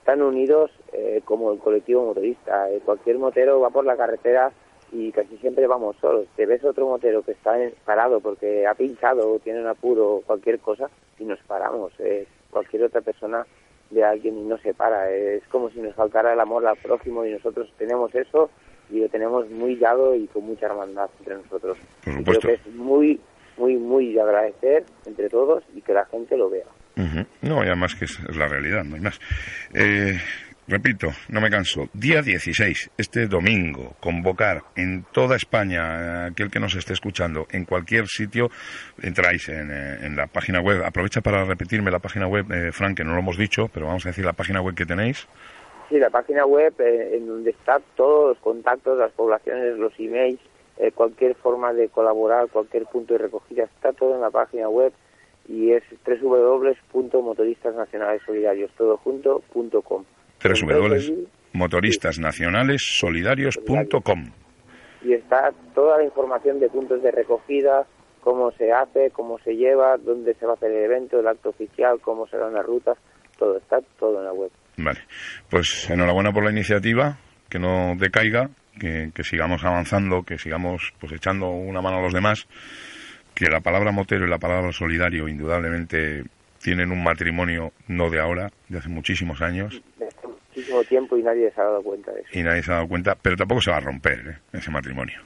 Speaker 5: tan unidos eh, como el colectivo motorista. Eh, cualquier motero va por la carretera y casi siempre vamos solos. Te ves otro motero que está parado porque ha pinchado o tiene un apuro o cualquier cosa y nos paramos. Eh, cualquier otra persona de alguien y no se para. es como si nos faltara el amor al prójimo y nosotros tenemos eso y lo tenemos muy llado y con mucha hermandad entre nosotros. creo que es muy muy, muy de agradecer entre todos y que la gente lo vea.
Speaker 1: No, y además que es, la realidad, no hay más. Eh, repito, no me canso, día 16, este domingo, convocar en toda España, aquel que nos esté escuchando, en cualquier sitio, entráis en, eh, la página web. Aprovecha para repetirme la página web, eh, Frank, que no lo hemos dicho, pero vamos a decir la página web que tenéis.
Speaker 5: Sí, la página web en donde están todos los contactos, las poblaciones, los emails, eh, cualquier forma de colaborar, cualquier punto de recogida, está todo en la página web y es www.motoristasnacionalesolidarios, todo junto,
Speaker 1: www.motoristasnacionalessolidarios.com
Speaker 5: Y está toda la información de puntos de recogida, cómo se hace, cómo se lleva, dónde se va a hacer el evento, el acto oficial, cómo serán las rutas, todo está todo en la web.
Speaker 1: Vale, pues enhorabuena por la iniciativa, que no decaiga que, sigamos avanzando, que sigamos pues echando una mano a los demás, que la palabra motero y la palabra solidario indudablemente tienen un matrimonio no de ahora, de hace muchísimos años.
Speaker 5: De muchísimo tiempo y nadie se ha dado cuenta de eso.
Speaker 1: Y nadie se ha dado cuenta, pero tampoco se va a romper ¿eh? ese matrimonio.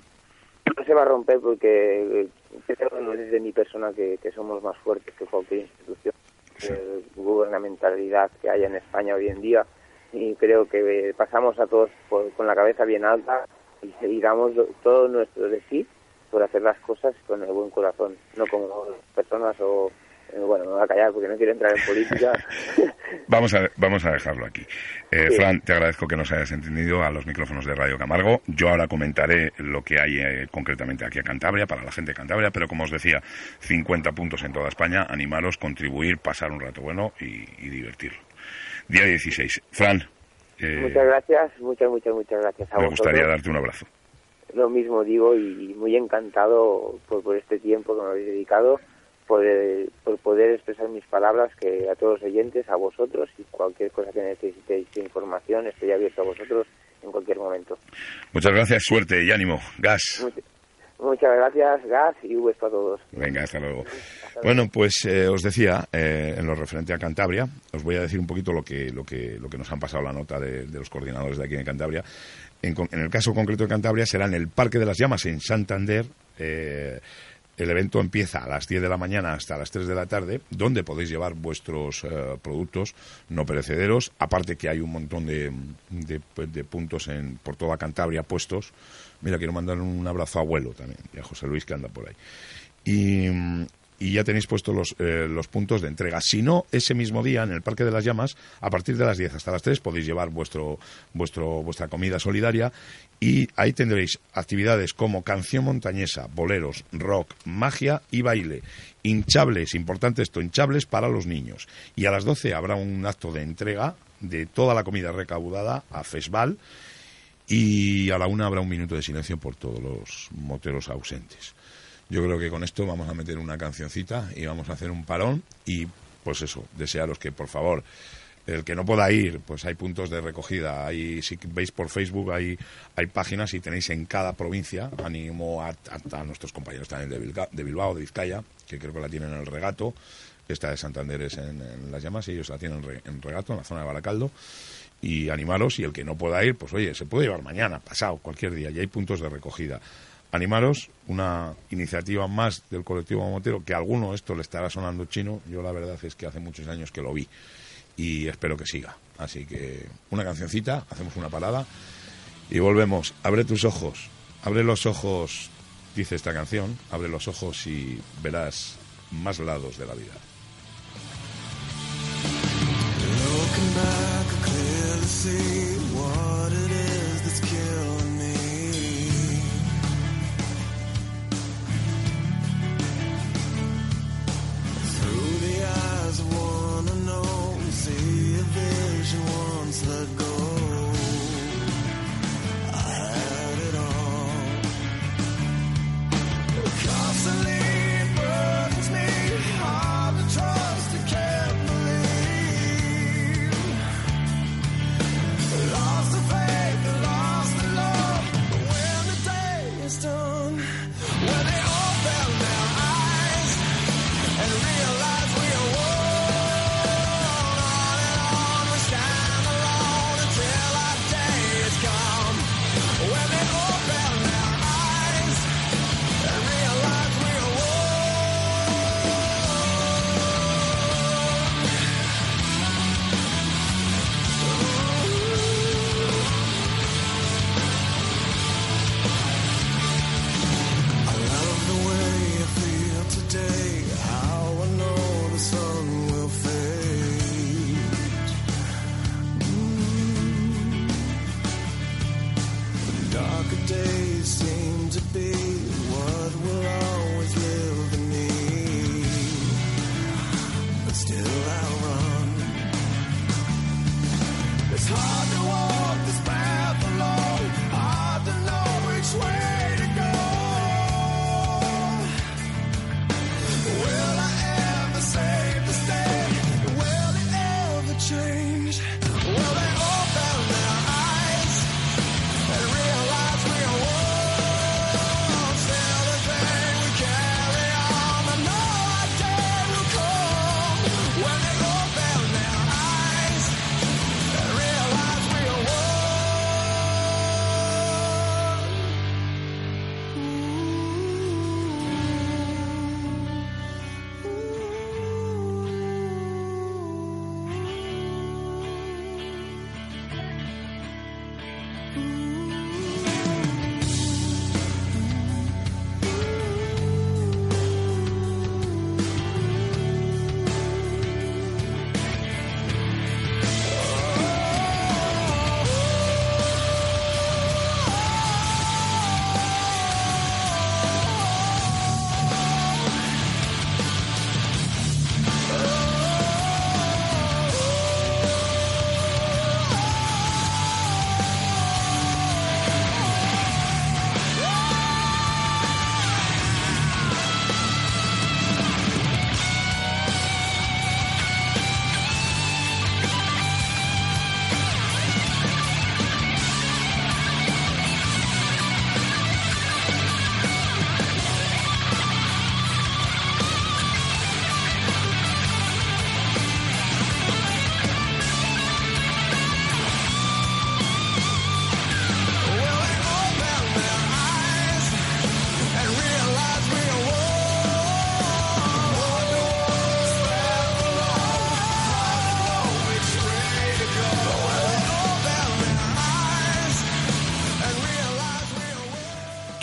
Speaker 5: No se va a romper porque creo no es de mi persona que, somos más fuertes que cualquier institución de gubernamentalidad que haya en España hoy en día y creo que pasamos a todos con la cabeza bien alta y, damos todo nuestro de sí por hacer las cosas con el buen corazón, no como personas o eh, bueno, me voy a callar porque no quiero entrar en política. (laughs)
Speaker 1: vamos, a, vamos a dejarlo aquí. Eh, Fran, te agradezco que nos hayas entendido a los micrófonos de Radio Camargo. Yo ahora comentaré lo que hay eh, concretamente aquí a Cantabria, para la gente de Cantabria, pero como os decía, 50 puntos en toda España. Animaros, contribuir, pasar un rato bueno y, y divertirlo día 16. Fran.
Speaker 5: Eh, muchas gracias, muchas, muchas, muchas gracias a
Speaker 1: Me gustaría darte un abrazo.
Speaker 5: Lo mismo digo y muy encantado por, por este tiempo que me habéis dedicado, por, eh, por poder expresar mis palabras que a todos los oyentes, a vosotros y cualquier cosa que necesitéis de información, estoy abierto a vosotros en cualquier momento.
Speaker 1: Muchas gracias, suerte y ánimo. Gas.
Speaker 5: Muchas gracias, Gas, y un beso a todos.
Speaker 1: Venga, hasta luego. Bueno, pues eh, os decía, eh, en lo referente a Cantabria, os voy a decir un poquito lo que, lo que, lo que nos han pasado la nota de, los coordinadores de aquí en Cantabria. En, el caso concreto de Cantabria será en el Parque de las Llamas, en Santander. Eh, el evento empieza a las 10 de la mañana hasta las 3 de la tarde, donde podéis llevar vuestros productos no perecederos, aparte que hay un montón de, de, puntos en, por toda Cantabria puestos. Mira, quiero mandar un abrazo a abuelo también, y a José Luis que anda por ahí. Y, y ya tenéis puestos los, eh, los, puntos de entrega. Si no, ese mismo día en el Parque de las Llamas, a partir de las 10 hasta las 3 podéis llevar vuestro, vuestro, vuestra comida solidaria y ahí tendréis actividades como canción montañesa, boleros, rock, magia y baile. Hinchables, importante esto, hinchables para los niños. Y a las 12 habrá un acto de entrega de toda la comida recaudada a FESVAL y a la una habrá un minuto de silencio por todos los moteros ausentes. Yo creo que con esto vamos a meter una cancioncita y vamos a hacer un parón y pues eso, desearos que por favor el que no pueda ir, pues hay puntos de recogida. Hay, si veis por Facebook, hay, hay páginas y tenéis en cada provincia. Animo a, nuestros compañeros también de Bilbao, de Bilbao, de Vizcaya, que creo que la tienen en el regato. Esta de Santander es en, las llamas y ellos la tienen en regato, en la zona de Baracaldo. Y animaros, y el que no pueda ir, pues oye, se puede llevar mañana, pasado, cualquier día, y hay puntos de recogida animaros, una iniciativa más del colectivo Motero, que a alguno esto le estará sonando chino, yo la verdad es que hace muchos años que lo vi y espero que siga. Así que una cancioncita, hacemos una parada y volvemos. Abre tus ojos,
Speaker 7: Abre los ojos, dice esta canción, abre los ojos y verás más lados de la vida.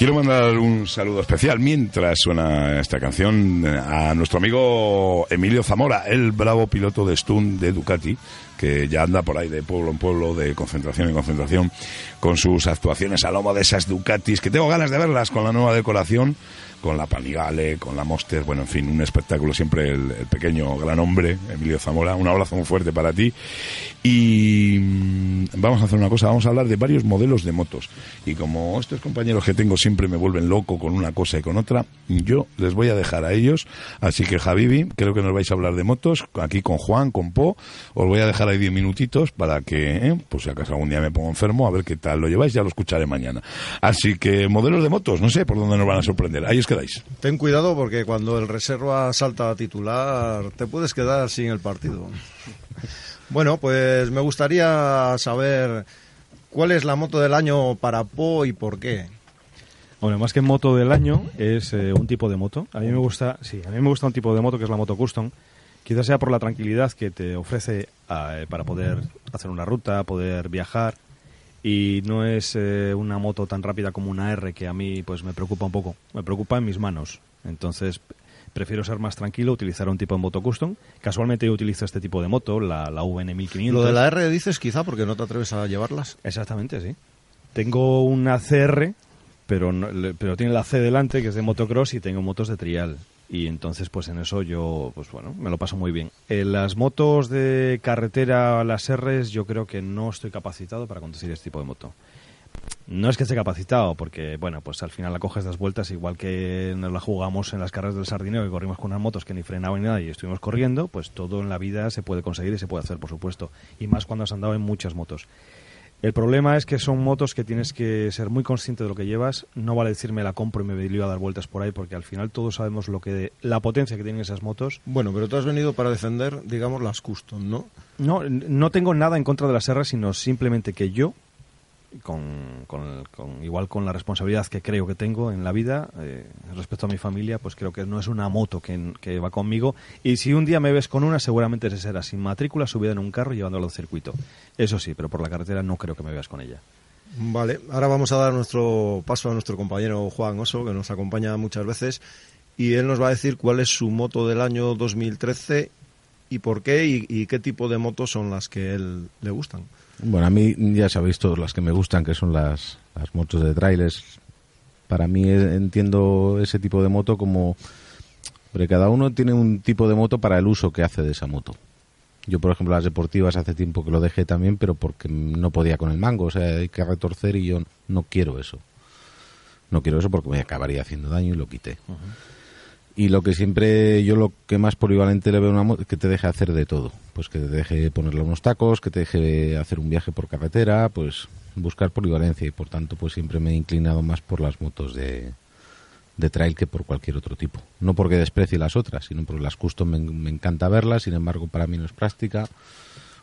Speaker 7: Quiero mandar un saludo especial mientras suena esta canción a nuestro amigo Emilio Zamora, el bravo piloto de Stun de Ducati, que ya anda por ahí de pueblo en pueblo, de concentración en concentración, con sus actuaciones a lomo de esas Ducatis, que tengo ganas de verlas con la nueva decoración con la Panigale, con la Monster, bueno, en fin, un espectáculo siempre el, pequeño gran hombre, Emilio Zamora, un abrazo muy fuerte para ti. Y mm, vamos a hacer una cosa, vamos a hablar de varios modelos de motos. Y como estos compañeros que tengo siempre me vuelven loco con una cosa y con otra, yo les voy a dejar a ellos. Así que Javibi, creo que nos vais a hablar de motos, aquí con Juan, con Po, os voy a dejar ahí diez minutitos para que, pues si acaso algún día me pongo enfermo, a ver qué tal lo lleváis, ya lo escucharé mañana. Así que modelos de motos, no sé por dónde nos van a sorprender. Ahí es
Speaker 8: Ten cuidado porque cuando el reserva salta a titular te puedes quedar sin el partido. Bueno, pues me gustaría saber cuál es la moto del año para Po y por qué.
Speaker 2: Bueno, más que moto del año es eh, un tipo de moto. A mí me gusta, sí, a mí me gusta un tipo de moto que es la moto custom. Quizás sea por la tranquilidad que te ofrece eh, para poder hacer una ruta, poder viajar y no es eh, una moto tan rápida como una R que a mí pues me preocupa un poco. Me preocupa en mis manos. Entonces prefiero ser más tranquilo, utilizar un tipo de moto custom. Casualmente yo utilizo este tipo de moto, la, la VN 1500.
Speaker 8: Lo de la R dices quizá porque no te atreves a llevarlas.
Speaker 2: Exactamente, sí. Tengo una CR, pero, pero tiene la C delante, que es de motocross, y tengo motos de trial. Y entonces, pues en eso yo, pues bueno, me lo paso muy bien. En las motos de carretera, las Rs, yo creo que no estoy capacitado para conducir este tipo de moto. No es que esté capacitado, porque, bueno, pues al final la coges das vueltas, igual que nos la jugamos en las carreras del Sardineo, que corrimos con unas motos que ni frenaban ni nada y estuvimos corriendo, pues todo en la vida se puede conseguir y se puede hacer, por supuesto. Y más cuando has andado en muchas motos. El problema es que son motos que tienes que ser muy consciente de lo que llevas. No vale decirme la compro y me voy a dar vueltas por ahí, porque al final todos sabemos lo que la potencia que tienen esas motos.
Speaker 8: Bueno, pero tú has venido para defender, digamos, las custom, ¿no?
Speaker 2: No, no tengo nada en contra de las R, sino simplemente que yo con, con, igual con la responsabilidad que creo que tengo en la vida eh, respecto a mi familia, pues creo que no es una moto que, va conmigo. Y si un día me ves con una, seguramente se será sin matrícula, subida en un carro y llevándolo al circuito. Eso sí, pero por la carretera no creo que me veas con ella.
Speaker 8: Vale, ahora vamos a dar nuestro paso a nuestro compañero Juan Oso, que nos acompaña muchas veces, y él nos va a decir cuál es su moto del año 2013 y por qué y, y qué tipo de motos son las que él le gustan.
Speaker 3: Bueno, a mí ya sabéis todos las que me gustan, que son las, las motos de trailers. Para mí entiendo ese tipo de moto como... Porque cada uno tiene un tipo de moto para el uso que hace de esa moto. Yo, por ejemplo, las deportivas hace tiempo que lo dejé también, pero porque no podía con el mango. O sea, hay que retorcer y yo no quiero eso. No quiero eso porque me acabaría haciendo daño y lo quité y lo que siempre yo lo que más polivalente le veo una moto que te deje hacer de todo. Pues que te deje ponerle unos tacos que te deje hacer un viaje por carretera pues buscar polivalencia. Y por tanto pues siempre me he inclinado más por las motos de, de trail que por cualquier otro tipo. No porque desprecie las otras sino porque las custom me, encanta verlas. Sin embargo para mí no es práctica.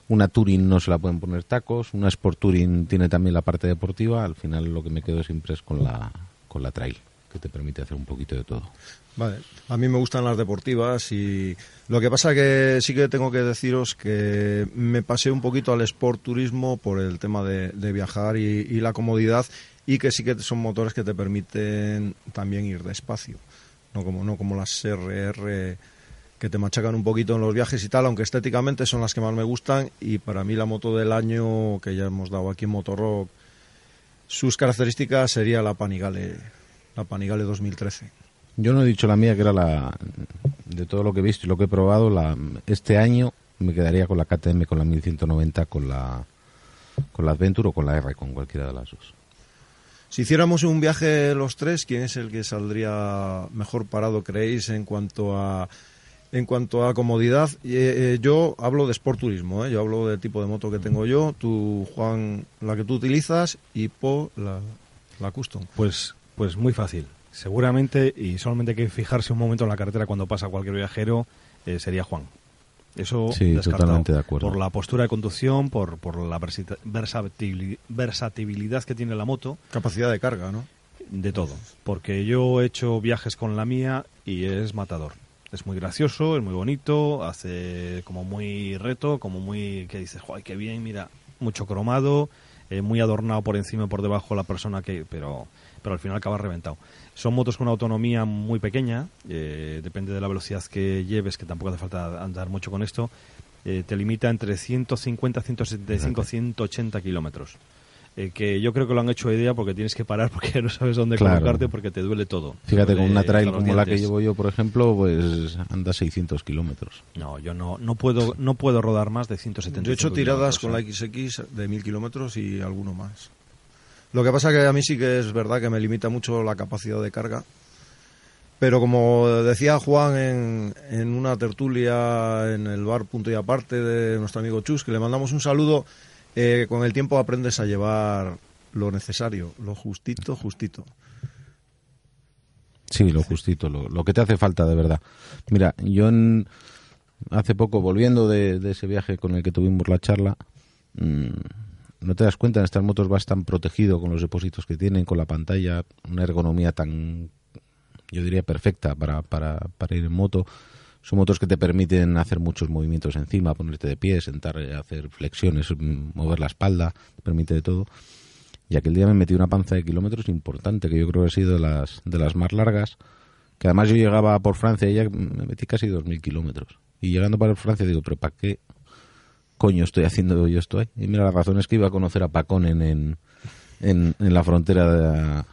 Speaker 3: Una Touring no se la pueden poner tacos. Una Sport Touring tiene también la parte deportiva. Al final lo que me quedo siempre es con la con la trail que te permite hacer un poquito de todo
Speaker 8: Vale. A mí me gustan las deportivas y lo que pasa que sí que tengo que deciros que me pasé un poquito al sport turismo por el tema de, viajar y, la comodidad y que sí que son motores que te permiten también ir despacio, no como no como las RR que te machacan un poquito en los viajes y tal, aunque estéticamente son las que más me gustan y para mí la moto del año que ya hemos dado aquí en Motorrock sus características sería la Panigale, la Panigale 2013.
Speaker 3: Yo no he dicho la mía, que era la. De todo lo que he visto y lo que he probado, la, este año me quedaría con la KTM, con la 1190, con la, con la Adventure o con la R, con cualquiera de las dos.
Speaker 8: Si hiciéramos un viaje los tres, ¿quién es el que saldría mejor parado, creéis, en cuanto a en cuanto a comodidad? Eh, eh, yo hablo de sport turismo, ¿eh? yo hablo del tipo de moto que tengo yo, tú, Juan, la que tú utilizas y Po, la, la custom.
Speaker 2: Pues, pues muy fácil. Seguramente, y solamente hay que fijarse un momento en la carretera cuando pasa cualquier viajero, eh, sería Juan. Eso
Speaker 3: sí, totalmente de acuerdo.
Speaker 2: Por la postura de conducción, por, por la versatilidad que tiene la moto.
Speaker 8: Capacidad de carga, ¿no?
Speaker 2: De todo. Porque yo he hecho viajes con la mía y es matador. Es muy gracioso, es muy bonito, hace como muy reto, como muy... que dices, ¡ay, qué bien! Mira, mucho cromado, eh, muy adornado por encima y por debajo la persona que... pero pero al final acaba reventado. Son motos con una autonomía muy pequeña, eh, depende de la velocidad que lleves, que tampoco hace falta andar mucho con esto, eh, te limita entre 150, 175, 180 kilómetros. Eh, que yo creo que lo han hecho idea porque tienes que parar (laughs) porque no sabes dónde colocarte porque te duele todo.
Speaker 3: Fíjate, con una trail como la que llevo yo, por ejemplo, pues anda 600 kilómetros.
Speaker 2: No, yo no, no, puedo, no puedo rodar más de 170
Speaker 8: Yo he hecho tiradas con la XX de 1000 kilómetros y alguno más. Lo que pasa que a mí sí que es verdad que me limita mucho la capacidad de carga. Pero como decía Juan en, en una tertulia en el bar Punto y Aparte de nuestro amigo Chus, que le mandamos un saludo, eh, con el tiempo aprendes a llevar lo necesario, lo justito, justito.
Speaker 3: Sí, lo justito, lo, que te hace falta de verdad. Mira, yo en, hace poco, volviendo de, ese viaje con el que tuvimos la charla, mm, no te das cuenta, en estas motos vas tan protegido con los depósitos que tienen, con la pantalla, una ergonomía tan, yo diría, perfecta para, para, para ir en moto. Son motos que te permiten hacer muchos movimientos encima, ponerte de pie, sentar, hacer flexiones, mover la espalda, te permite de todo. Y aquel día me metí una panza de kilómetros importante, que yo creo que ha sido de las, de las más largas. Que además yo llegaba por Francia y ya me metí casi 2.000 kilómetros. Y llegando para Francia digo, pero ¿para qué coño estoy haciendo yo esto ahí? Y mira, la razón es que iba a conocer a Pacón en, en, en, en la frontera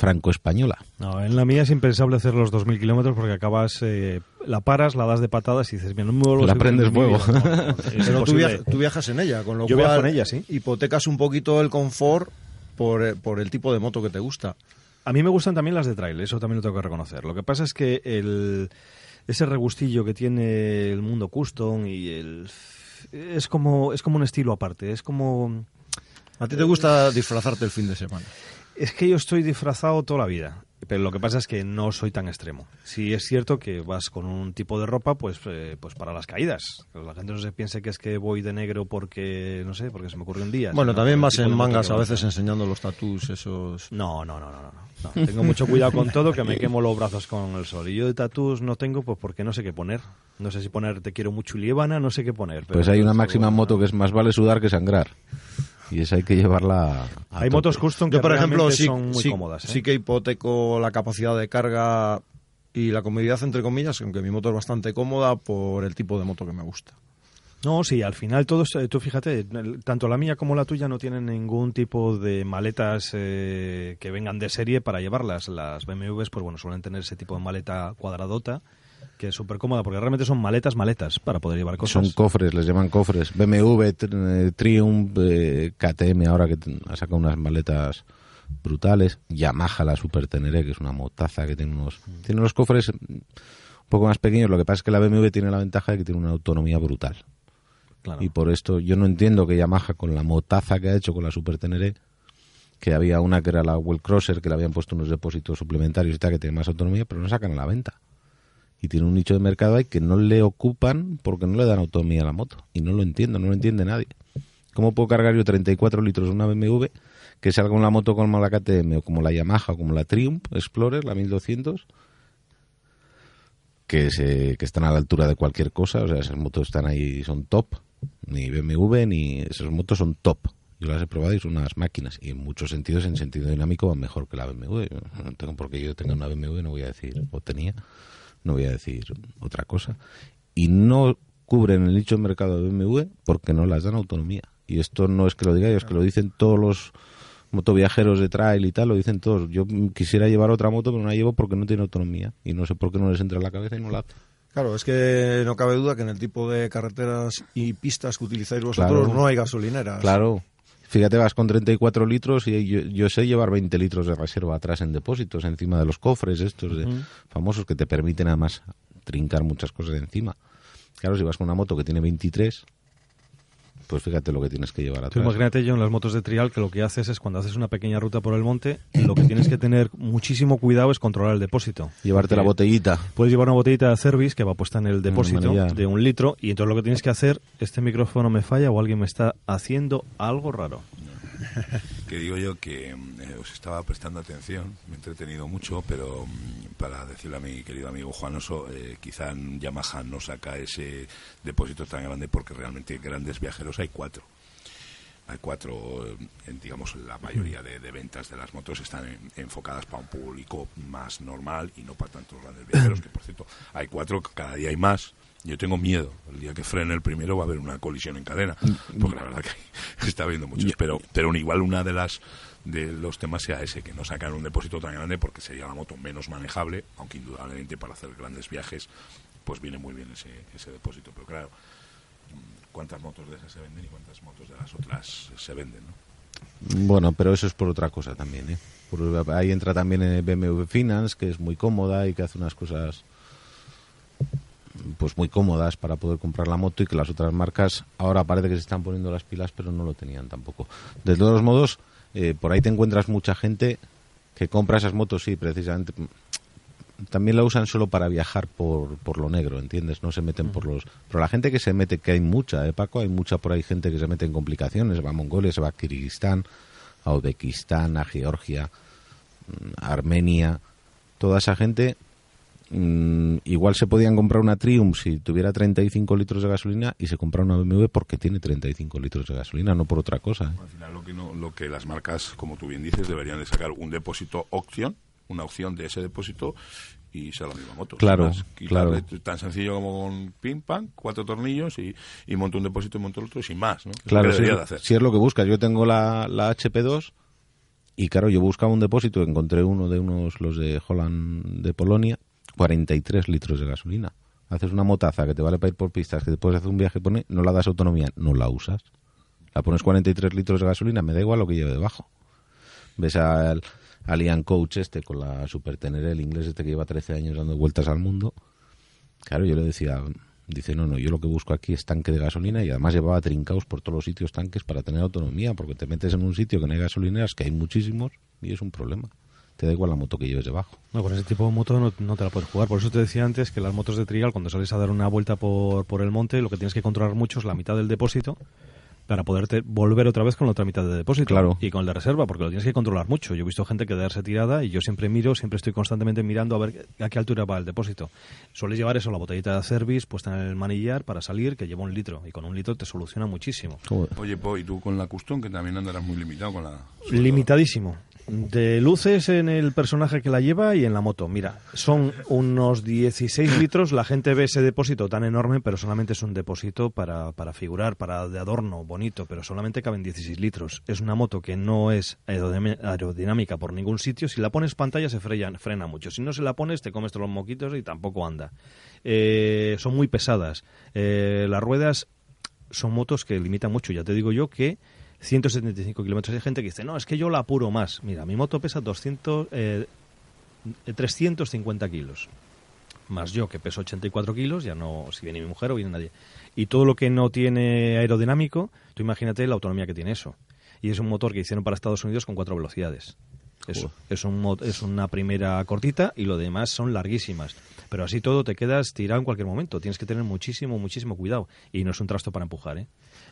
Speaker 3: franco-española.
Speaker 2: No, en la mía es impensable hacer los 2.000 kilómetros porque acabas, eh, la paras, la das de patadas y dices, bien, no me vuelvo
Speaker 3: La prendes fuego.
Speaker 2: No, no, (laughs)
Speaker 8: Pero tú, tú viajas en ella, con lo
Speaker 2: Yo
Speaker 8: cual
Speaker 2: viajo en ella, sí.
Speaker 8: hipotecas un poquito el confort por, eh, por el tipo de moto que te gusta.
Speaker 2: A mí me gustan también las de trail, eso también lo tengo que reconocer. Lo que pasa es que el, ese regustillo que tiene el mundo custom y el es como es como un estilo aparte, es como
Speaker 8: A ti te gusta disfrazarte el fin de semana.
Speaker 2: Es que yo estoy disfrazado toda la vida, pero lo que pasa es que no soy tan extremo. Sí es cierto que vas con un tipo de ropa, pues, eh, pues para las caídas. La gente no se piense que es que voy de negro porque, no sé, porque se me ocurrió un día.
Speaker 8: Bueno, también vas en mangas a veces enseñando los tatús, esos...
Speaker 2: No, no, no, no, no, no. Tengo mucho cuidado con todo, que me quemo los brazos con el sol. Y yo de tatús no tengo, pues porque no sé qué poner. No sé si poner te quiero mucho y liébana, no sé qué poner. pero
Speaker 3: Pues hay una máxima en moto que es más vale sudar que sangrar. Y esa hay que llevarla a
Speaker 2: Hay
Speaker 3: tope.
Speaker 2: motos custom que
Speaker 8: Yo, por ejemplo, sí,
Speaker 2: son muy
Speaker 8: sí-
Speaker 2: cómodas. ¿eh?
Speaker 8: sí que hipoteco la capacidad de carga y la comodidad, entre comillas, aunque mi moto es bastante cómoda por el tipo de moto que me gusta.
Speaker 2: No, sí, al final todos, eh, tú fíjate, tanto la mía como la tuya no tienen ningún tipo de maletas eh, que vengan de serie para llevarlas. Las BMWs, pues bueno, suelen tener ese tipo de maleta cuadradota que es súper cómoda porque realmente son maletas, maletas para poder llevar cosas.
Speaker 3: Son cofres, les llaman cofres. BMW, eh, Triumph, eh, KTM, ahora que ha sacado unas maletas brutales. Yamaha, la Super Teneré, que es una motaza que tiene unos, tiene unos cofres mm, un poco más pequeños. Lo que pasa es que la BMW tiene la ventaja de que tiene una autonomía brutal.
Speaker 2: Claro.
Speaker 3: Y por esto yo no entiendo que Yamaha, con la motaza que ha hecho con la Super Teneré, que había una que era la Well Crosser, que le habían puesto unos depósitos suplementarios y tal, que tiene más autonomía, pero no sacan a la venta. Y tiene un nicho de mercado ahí que no le ocupan porque no le dan autonomía a la moto. Y no lo entiendo, no lo entiende nadie. ¿Cómo puedo cargar yo 34 litros de una BMW que salga una moto como la KTM o como la Yamaha o como la Triumph Explorer, la 1200? Que, se, que están a la altura de cualquier cosa, o sea, esas motos están ahí, son top. Ni BMW ni esas motos son top. Yo las he probado y son unas máquinas. Y en muchos sentidos, en sentido dinámico, van mejor que la BMW. No tengo por qué yo tenga una BMW, no voy a decir, o tenía, no voy a decir otra cosa. Y no cubren el nicho de mercado de BMW porque no las dan autonomía. Y esto no es que lo diga yo, es que lo dicen todos los motoviajeros de trail y tal, lo dicen todos. Yo quisiera llevar otra moto, pero no la llevo porque no tiene autonomía. Y no sé por qué no les entra en la cabeza y no la hacen.
Speaker 8: Claro, es que no cabe duda que en el tipo de carreteras y pistas que utilizáis vosotros
Speaker 3: Claro.
Speaker 8: no hay gasolineras.
Speaker 3: Claro. Fíjate, vas con 34 litros y yo, yo sé llevar 20 litros de reserva atrás en depósitos, encima de los cofres estos de famosos que te permiten además trincar muchas cosas encima. Claro, si vas con una moto que tiene 23, pues fíjate lo que tienes que llevar
Speaker 2: Tú
Speaker 3: atrás.
Speaker 2: imagínate yo en las motos de trial que lo que haces es cuando haces una pequeña ruta por el monte, lo que tienes que tener muchísimo cuidado es controlar el depósito.
Speaker 3: Llevarte la botellita.
Speaker 2: Puedes llevar una botellita de Cervis que va puesta en el depósito
Speaker 3: manillar.
Speaker 2: de un litro y entonces lo que tienes que hacer, este micrófono me falla o alguien me está haciendo algo raro. (laughs)
Speaker 1: que digo yo que mm, eh, os estaba prestando atención, me he entretenido mucho, pero mm, para decirle a mi querido amigo Juanoso, eh, quizá Yamaha no saca ese depósito tan grande porque realmente grandes viajeros hay cuatro. Hay cuatro, eh, digamos, la mayoría de, ventas de las motos están en- enfocadas para un público más normal y no para tantos grandes viajeros, que por cierto, hay cuatro, cada día hay más. Yo tengo miedo, el día que frene el primero va a haber una colisión en cadena, porque la verdad que (laughs) está habiendo muchos, pero, pero igual una de las de los temas sea ese, que no sacan un depósito tan grande porque sería la moto menos manejable, aunque indudablemente para hacer grandes viajes pues viene muy bien ese, ese depósito, pero claro, cuántas motos de esas se venden y cuántas motos de las otras se venden, ¿no?
Speaker 3: Bueno, pero eso es por otra cosa también, ¿eh? Por- ahí entra también eh, BMW Finance, que es muy cómoda y que hace unas cosas pues muy cómodas para poder comprar la moto y que las otras marcas ahora parece que se están poniendo las pilas, pero no lo tenían tampoco. De todos modos, eh, por ahí te encuentras mucha gente que compra esas motos, sí, precisamente. También la usan solo para viajar por, por lo negro, ¿entiendes? No se meten por los... Pero la gente que se mete, que hay mucha, ¿eh, Paco? Hay mucha por ahí gente que se mete en complicaciones, va a Mongolia, se va a Kirguistán, a Uzbekistán, a Georgia, mm, a Armenia, toda esa gente mm, igual se podían comprar una Triumph si tuviera 35 litros de gasolina y se compra una BMW porque tiene 35 litros de gasolina, no por otra cosa. ¿eh?
Speaker 1: Al final lo que, no, lo que las marcas, como tú bien dices, deberían de sacar un depósito opción, una opción de ese depósito y sea la misma moto.
Speaker 3: Claro, claro.
Speaker 1: Tan sencillo como con pim pam, cuatro tornillos y, y monto un depósito y monto el otro sin más, ¿no?
Speaker 3: Claro, si,
Speaker 1: de hacer.
Speaker 3: si es lo que buscas. Yo tengo la, la HP2 y claro, yo buscaba un depósito, encontré uno de unos, los de Holland de Polonia, 43 litros de gasolina. Haces una motaza que te vale para ir por pistas, que después de hacer un viaje pone, no la das autonomía, no la usas. La pones 43 litros de gasolina, me da igual lo que lleve debajo. Ves al, al Ian Coach este con la Super Tenere, el inglés este que lleva 13 años dando vueltas al mundo. Claro, yo le decía, dice, no, no, yo lo que busco aquí es tanque de gasolina y además llevaba trincaos por todos los sitios tanques para tener autonomía, porque te metes en un sitio que no hay gasolineras, que hay muchísimos, y es un problema. Te da igual la moto que lleves debajo.
Speaker 2: No, con ese tipo de moto no, no te la puedes jugar. Por eso te decía antes que las motos de trial, cuando sales a dar una vuelta por, por el monte, lo que tienes que controlar mucho es la mitad del depósito para poderte volver otra vez con la otra mitad de depósito.
Speaker 3: Claro.
Speaker 2: Y con el de reserva, porque lo tienes que controlar mucho. Yo he visto gente quedarse tirada y yo siempre miro, siempre estoy constantemente mirando a ver a qué altura va el depósito. Sueles llevar eso, la botellita de service puesta en el manillar para salir, que lleva un litro. Y con un litro te soluciona muchísimo.
Speaker 1: Oye, Po, y tú con la custom, que también andarás muy limitado con la...
Speaker 2: Limitadísimo. De luces en el personaje que la lleva y en la moto. Mira, son unos 16 litros. La gente ve ese depósito tan enorme, pero solamente es un depósito para, para figurar, para de adorno, bonito, pero solamente caben 16 litros. Es una moto que no es aerodinámica por ningún sitio. Si la pones pantalla se frena, frena mucho. Si no se la pones te comes todos los moquitos y tampoco anda. Eh, son muy pesadas. Eh, las ruedas son motos que limitan mucho. Ya te digo yo que 175 kilómetros. Hay gente que dice, no, es que yo la apuro más. Mira, mi moto pesa 200, eh, 350 kilos. Más yo, que peso 84 kilos, ya no, si viene mi mujer o viene nadie. Y todo lo que no tiene aerodinámico, tú imagínate la autonomía que tiene eso. Y es un motor que hicieron para Estados Unidos con cuatro velocidades. Eso. Es, un, es una primera cortita y lo demás son larguísimas. Pero así todo te quedas tirado en cualquier momento. Tienes que tener muchísimo, muchísimo cuidado. Y no es un trasto para empujar, ¿eh?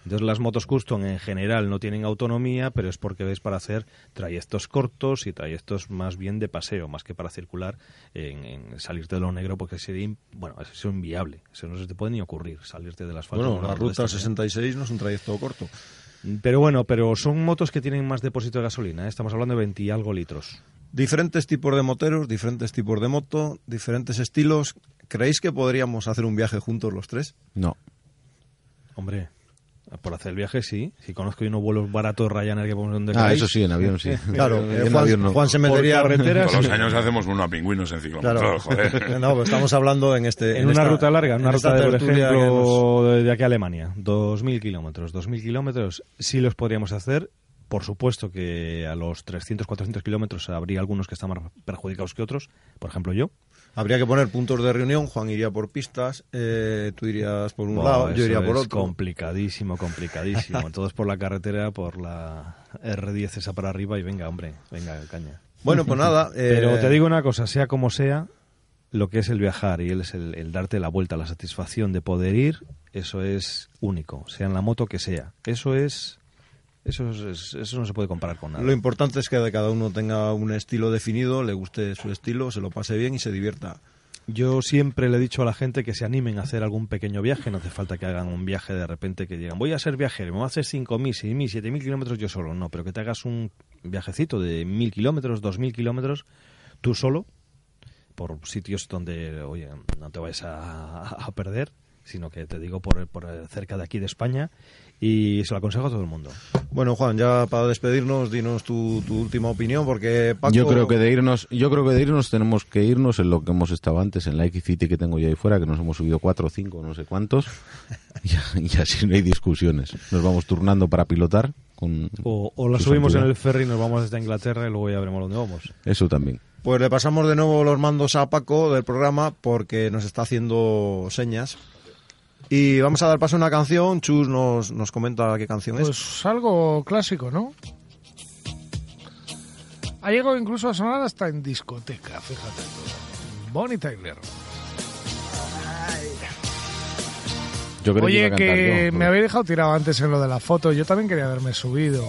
Speaker 2: Entonces las motos custom en general no tienen autonomía, pero es porque ves para hacer trayectos cortos y trayectos más bien de paseo, más que para circular en, en salirte de lo negro, porque sería, bueno, eso es inviable. Eso no se te puede ni ocurrir, salirte del asfalto.
Speaker 8: Bueno, la
Speaker 2: de
Speaker 8: ruta
Speaker 2: estas, ¿eh?
Speaker 8: 66 no es un trayecto corto.
Speaker 2: Pero bueno, pero son motos que tienen más depósito de gasolina. ¿eh? Estamos hablando de 20 y algo litros.
Speaker 8: Diferentes tipos de moteros, diferentes tipos de moto, diferentes estilos. ¿Creéis que podríamos hacer un viaje juntos los tres?
Speaker 3: No.
Speaker 2: Hombre, por hacer el viaje sí. Si conozco unos vuelos baratos Ryanair que podemos donde
Speaker 3: Ah, eso sí, en avión sí. (laughs)
Speaker 8: Claro,
Speaker 3: En
Speaker 8: eh, Juan,
Speaker 3: avión no.
Speaker 8: Juan se metería...
Speaker 2: carretera,
Speaker 1: Todos los años hacemos uno a pingüinos en ciclomotor,
Speaker 8: Claro.
Speaker 1: joder. (laughs)
Speaker 8: No, pero estamos hablando en este...
Speaker 2: En, una
Speaker 8: esta-
Speaker 2: ruta larga, en una ruta de, por ejemplo, de, de aquí a Alemania, 2.000 kilómetros. 2.000 kilómetros sí los podríamos hacer. Por supuesto que a los 300, 400 kilómetros habría algunos que están más perjudicados que otros. Por ejemplo, yo.
Speaker 8: Habría que poner puntos de reunión. Juan iría por pistas, eh, tú irías por un lado, yo iría por
Speaker 2: es
Speaker 8: otro.
Speaker 2: complicadísimo, complicadísimo. (laughs) Todos por la carretera, por la R10 esa para arriba y venga, hombre, venga, caña.
Speaker 8: Bueno, pues nada. (laughs) eh,
Speaker 2: Pero te digo una cosa, sea como sea, lo que es el viajar y el, es el, el darte la vuelta, la satisfacción de poder ir, eso es único, sea en la moto que sea. Eso es... Eso, es- eso no se puede comparar con nada.
Speaker 8: Lo importante es que cada uno tenga un estilo definido, le guste su estilo, se lo pase bien y se divierta.
Speaker 2: Yo siempre le he dicho a la gente que se animen a hacer algún pequeño viaje, no hace falta que hagan un viaje de repente que digan, voy a ser viajero, me voy a hacer 5.000, 6.000, 7.000 kilómetros yo solo, no, pero que te hagas un viajecito de 1.000 kilómetros, 2.000 kilómetros, tú solo, por sitios donde, oye, no te vayas a, a perder, sino que te digo por, por cerca de aquí de España, y se lo aconsejo a todo el mundo.
Speaker 8: Bueno, Juan, ya para despedirnos, dinos tu, tu última opinión, porque Paco...
Speaker 3: Yo creo que de irnos, yo creo que de irnos tenemos que irnos en lo que hemos estado antes, en la X-City que tengo yo ahí fuera, que nos hemos subido cuatro o cinco, no sé cuántos, (laughs) y, y así no hay discusiones. Nos vamos turnando para pilotar. Con
Speaker 2: O, o la
Speaker 3: su
Speaker 2: subimos en el ferry y nos vamos desde Inglaterra y luego ya veremos dónde vamos.
Speaker 3: Eso también.
Speaker 8: Pues le pasamos de nuevo los mandos a Paco del programa porque nos está haciendo señas. Y vamos a dar paso a una canción. Chus nos, nos comenta qué canción es.
Speaker 4: Pues algo clásico, ¿no? Ha llegado incluso a sonar hasta en discoteca, fíjate. Bonnie Tyler.
Speaker 3: Yo creo
Speaker 4: Oye, que
Speaker 3: yo,
Speaker 4: me había dejado tirado antes en lo de la foto. Yo también quería haberme subido.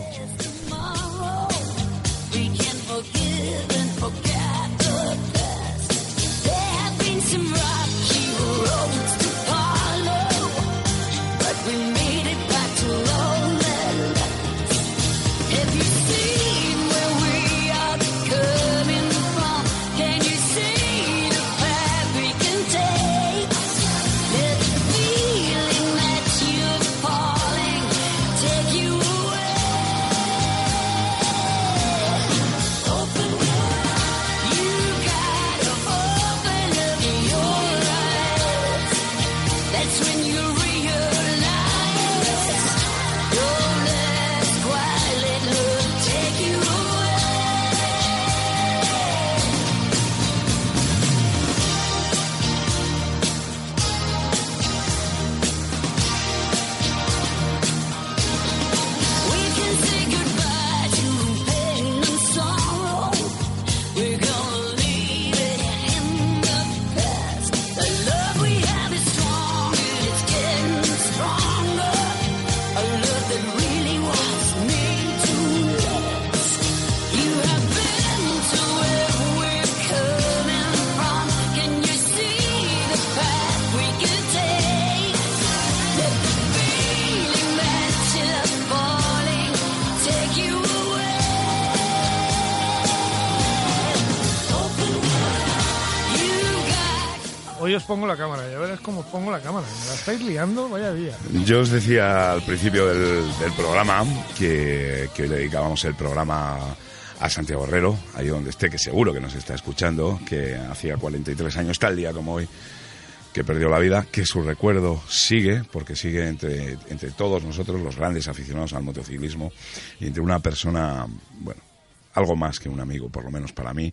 Speaker 4: Pongo la cámara. Ya verás cómo pongo la cámara. Me la estáis liando, vaya día.
Speaker 1: Yo os decía al principio del, programa que, que hoy dedicábamos el programa a Santiago Herrero, ahí donde esté, que seguro que nos está escuchando, que hacía 43 años, tal día como hoy, que perdió la vida, que su recuerdo sigue, porque sigue entre, entre todos nosotros, los grandes aficionados al motociclismo, y entre una persona, bueno, algo más que un amigo, por lo menos para mí,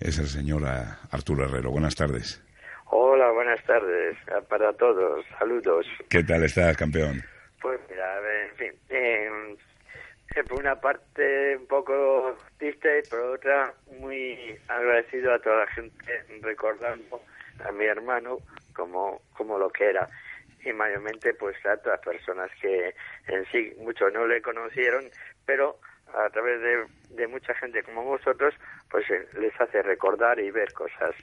Speaker 1: es el señor eh, Arturo Herrero. Buenas tardes.
Speaker 9: Hola, buenas tardes eh, para todos. Saludos.
Speaker 1: ¿Qué tal estás, campeón?
Speaker 9: Pues mira, en fin, eh, eh, por una parte un poco triste y por otra muy agradecido a toda la gente recordando a mi hermano como, como lo que era y mayormente pues a todas las personas que en sí muchos no le conocieron pero a través de, de mucha gente como vosotros pues eh, les hace recordar y ver cosas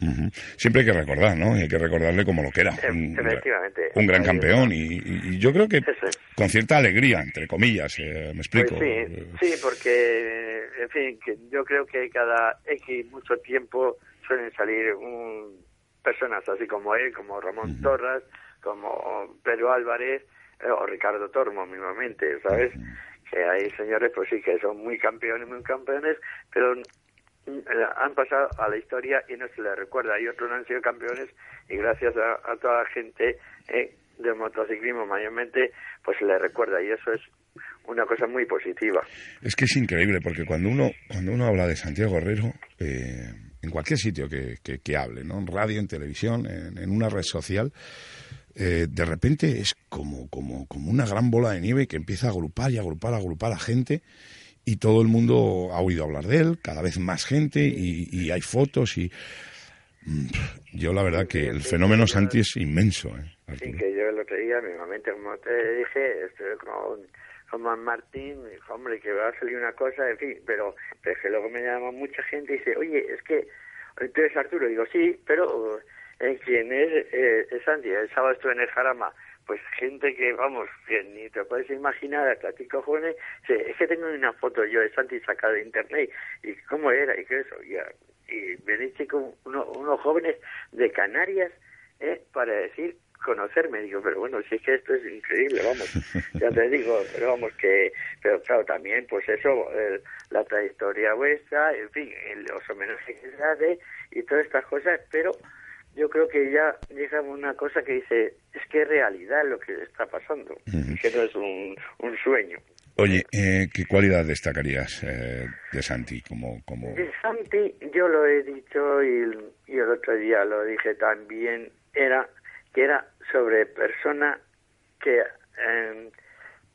Speaker 1: Ujú. Siempre hay que recordar, ¿no? Y hay que recordarle como lo que era.
Speaker 9: E-
Speaker 1: Un,
Speaker 9: efectivamente
Speaker 1: un gran campeón y, yo creo que
Speaker 9: es.
Speaker 1: con cierta alegría, entre comillas, eh, me explico.
Speaker 9: Pues sí, sí, porque, en fin, que yo creo que cada X mucho tiempo suelen salir un, personas así como él, como Ramón Torras, como Pedro Álvarez eh, o Ricardo Tormo mismamente, ¿sabes? Que hay señores, pues sí, que son muy campeones, muy campeones, pero han pasado a la historia y no se les recuerda. Hay otros no han sido campeones y gracias a, a toda la gente eh, del motociclismo mayormente, pues se les recuerda y eso es una cosa muy positiva.
Speaker 1: Es que es increíble porque cuando uno cuando uno habla de Santiago Herrero eh, en cualquier sitio que, que- que hable, ¿no? En radio, en televisión, en, en una red social, eh, de repente es como, como, como una gran bola de nieve que empieza a agrupar y agrupar, agrupar a gente y todo el mundo ha oído hablar de él, cada vez más gente y, y hay fotos y mm, yo la verdad que el fenómeno Santi es inmenso, ¿eh?
Speaker 9: Sí, que yo el otro día, mismamente, como te dije, estuve con, con Man Martín, dijo, hombre, que va a salir una cosa, en fin, pero, pero es que luego me llama mucha gente y dice, oye, es que tú eres Arturo, digo, sí, pero eh, ¿quién es? Eh, es Santi, el sábado estuve en el Jarama, pues gente que, vamos, que ni te puedes imaginar, hasta jóvenes, dice, es que tengo una foto yo de Santi sacada de internet, y cómo era, y qué eso, y, y venís chicos, uno- unos jóvenes de Canarias, eh, para decir conocerme. Digo pero bueno si es que esto es increíble vamos ya te digo pero vamos que pero claro también pues eso el- la trayectoria vuestra en fin el- los homenajes que y todas estas cosas pero yo creo que ya llega una cosa que dice es que es realidad lo que está pasando que no es un, un sueño
Speaker 1: Oye, eh, ¿qué cualidad destacarías eh, de Santi como, como
Speaker 9: De Santi, yo lo he dicho y, y el otro día lo dije también, era que era sobre persona que eh,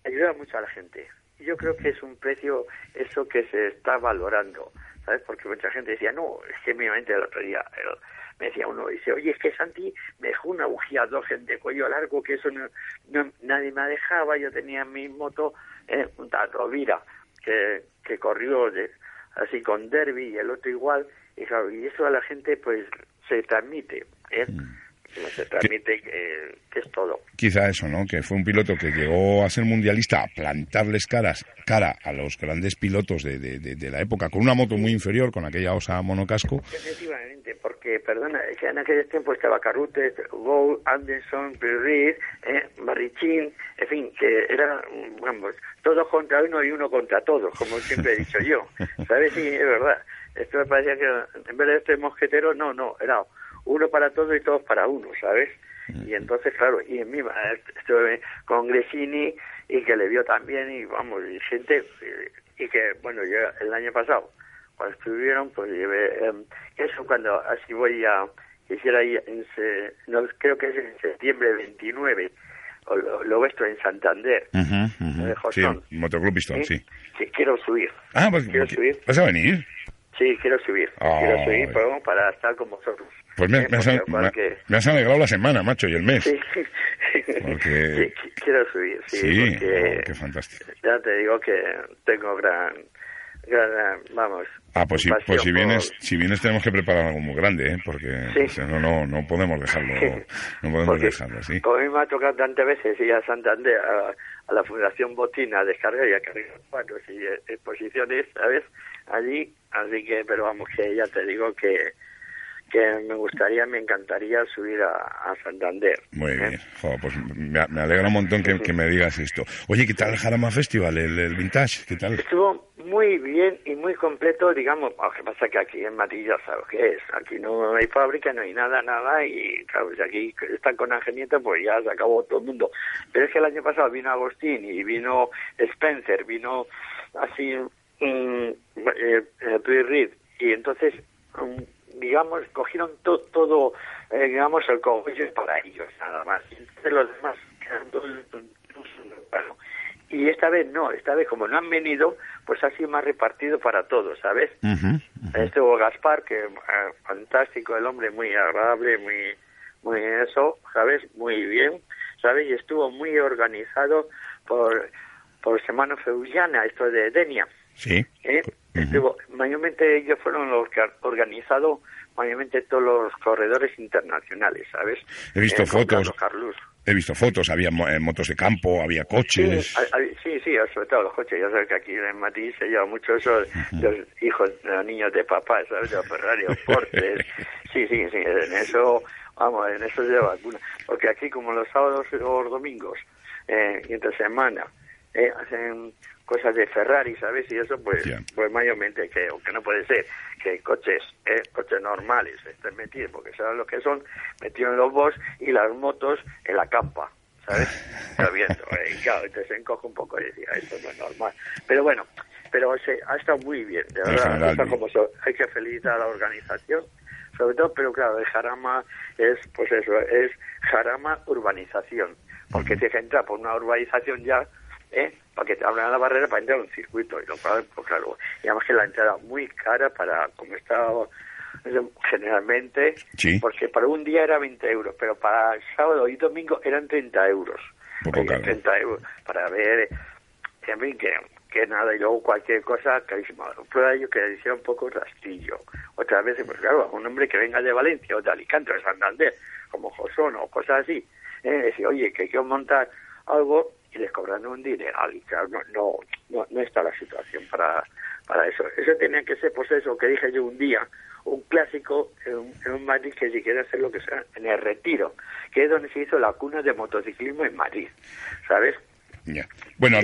Speaker 9: ayuda mucho a la gente. Yo creo que es un precio eso que se está valorando, ¿sabes? Porque mucha gente decía, no, es que mi mente el otro día el- me decía uno, dice, oye, es que Santi me dejó una bujía Dogen de cuello largo, que eso no, nadie me dejaba, yo tenía mi moto, eh, una Rovira, que, que corrió de, así con Derby y el otro igual, y, claro, y eso a la gente pues se transmite, ¿eh? Se transmite que, que es todo.
Speaker 1: quizá eso, ¿no? Que fue un piloto que llegó a ser mundialista a plantarles caras, cara a los grandes pilotos de, de- de- de la época, con una moto muy inferior, con aquella osa monocasco.
Speaker 9: Efectivamente, porque, perdona, en aquel tiempo estaba Carrute, Gould, Anderson, Pirrit, eh, Barrichín, en fin, que era, vamos, todos contra uno y uno contra todos, como siempre he dicho yo. (laughs) ¿Sabes? Sí, es verdad. Esto me parecía que en vez de este mosquetero, no, no, era uno para todos y todos para uno, ¿sabes? Y entonces, claro, y en mi, estuve con Gresini y que le vio también, y vamos, y gente, eh, y que, bueno, yo el año pasado, cuando estuvieron, pues llevé, em, eso cuando así voy a, quisiera ir, en no, creo que es en septiembre 29, o lo, lo vuestro en Santander, de
Speaker 1: Sí,
Speaker 9: Jostón.
Speaker 1: Motoclub Pistón,
Speaker 9: ¿eh?
Speaker 1: sí.
Speaker 9: Que quiero subir.
Speaker 1: Ah, pues,
Speaker 9: quiero subir.
Speaker 1: ¿vas a venir?
Speaker 9: Sí, quiero subir. Quiero subir para estar con vosotros.
Speaker 1: Pues me,
Speaker 9: Eh,
Speaker 1: me has,
Speaker 9: porque
Speaker 1: me- has alegrado la semana, macho, y el mes.
Speaker 9: Sí. (laughs)
Speaker 1: Porque-
Speaker 9: Sí, qui- quiero subir, sí,
Speaker 1: Sí,
Speaker 9: porque
Speaker 1: oh, qué fantástico.
Speaker 9: ya te digo que tengo gran, gran vamos.
Speaker 1: Ah, pues si, pues si
Speaker 9: por-
Speaker 1: vienes, si vienes tenemos que preparar algo muy grande, ¿eh? Porque
Speaker 9: Sí.
Speaker 1: no, no, no podemos dejarlo, (laughs) no podemos
Speaker 9: Porque
Speaker 1: dejarlo, sí.
Speaker 9: Como a mí me ha tocado tantas veces ir a Santander, a, a la Fundación Botina, a descargar y a cargar cuadros y eh, exposiciones, ¿sabes? Allí, así que, pero vamos, que ya te digo que, que me gustaría, me encantaría subir a, a Santander.
Speaker 1: Muy
Speaker 9: ¿eh?
Speaker 1: bien. Jo, pues me, me alegra un montón que, que me digas esto. Oye, ¿qué tal el Jarama Festival, el, el Vintage? ¿Qué tal?
Speaker 9: Estuvo muy bien y muy completo, digamos, lo que pasa que aquí en Madrid ya sabes qué es, aquí no hay fábrica, no hay nada, nada, y claro, si aquí están con Angenieta, pues ya se acabó todo el mundo. Pero es que el año pasado vino Agustín y vino Spencer, vino así, eh, eh, Tui Reed, y entonces, mm, digamos, cogieron to- todo, eh, digamos, el cogollo para ellos, nada más. Entonces los demás quedan todos y esta vez no, esta vez como no han venido, pues ha sido más repartido para todos, ¿sabes? Estuvo Gaspar, que eh, fantástico, el hombre muy agradable, muy, muy eso, ¿sabes? Muy bien, ¿sabes? Y estuvo muy organizado por, por Semana Feullana, esto de Denia.
Speaker 1: Sí.
Speaker 9: ¿eh? Mayormente ellos fueron los que han organizado mayormente todos los corredores internacionales, ¿sabes?
Speaker 1: He visto
Speaker 9: Eh,
Speaker 1: fotos.
Speaker 9: Carlos.
Speaker 1: He visto fotos, había eh, motos de campo, había coches.
Speaker 9: Sí, hay- sí, sí, sobre todo los coches. Ya sabes que aquí en Madrid se lleva mucho eso, los hijos, los niños de papá, ¿sabes? Los Ferrari, los Porsches. (laughs) Sí, sí, sí, en eso, vamos, en eso se lleva alguna. Porque aquí, como los sábados y los domingos, eh, y entre semana, eh, hacen cosas de Ferrari, ¿sabes? Y eso, pues, pues mayormente, que, que no puede ser que coches, eh, coches normales estén metidos, porque saben lo que son, metidos en los boss y las motos en la campa, ¿sabes? (laughs) Sabiendo, eh, claro, entonces se encoge un poco y decía, esto no es normal. Pero bueno, pero se, ha estado muy bien, de verdad, está como so- hay que felicitar a la organización, sobre todo, pero claro, el Jarama es, pues eso, es Jarama urbanización, porque tienes que entrar por una urbanización ya, ¿eh? para que te abran la barrera para entrar a un circuito, y lo cual, pues claro, y además que la entrada muy cara para, como está generalmente,
Speaker 1: Sí.
Speaker 9: porque para un día era 20 euros, pero para sábado y domingo eran 30 euros.
Speaker 1: Poco caro.
Speaker 9: 30 euros para ver, en fin, que, que nada, y luego cualquier cosa carísima. Prueba de ello que decía un poco rastillo. Otras veces, pues claro, un hombre que venga de Valencia o de Alicante o de Santander, como Josón o cosas así, eh, decir, oye, que quiero montar algo y les cobran un dineral. Y claro, no, no, no, no está la situación para, para eso. Eso tenía que ser, pues eso, que dije yo un día, un clásico en un, en un Madrid que si quiere hacer lo que sea, en el Retiro, que es donde se hizo la cuna de motociclismo en Madrid, ¿sabes?
Speaker 1: Ya. Bueno,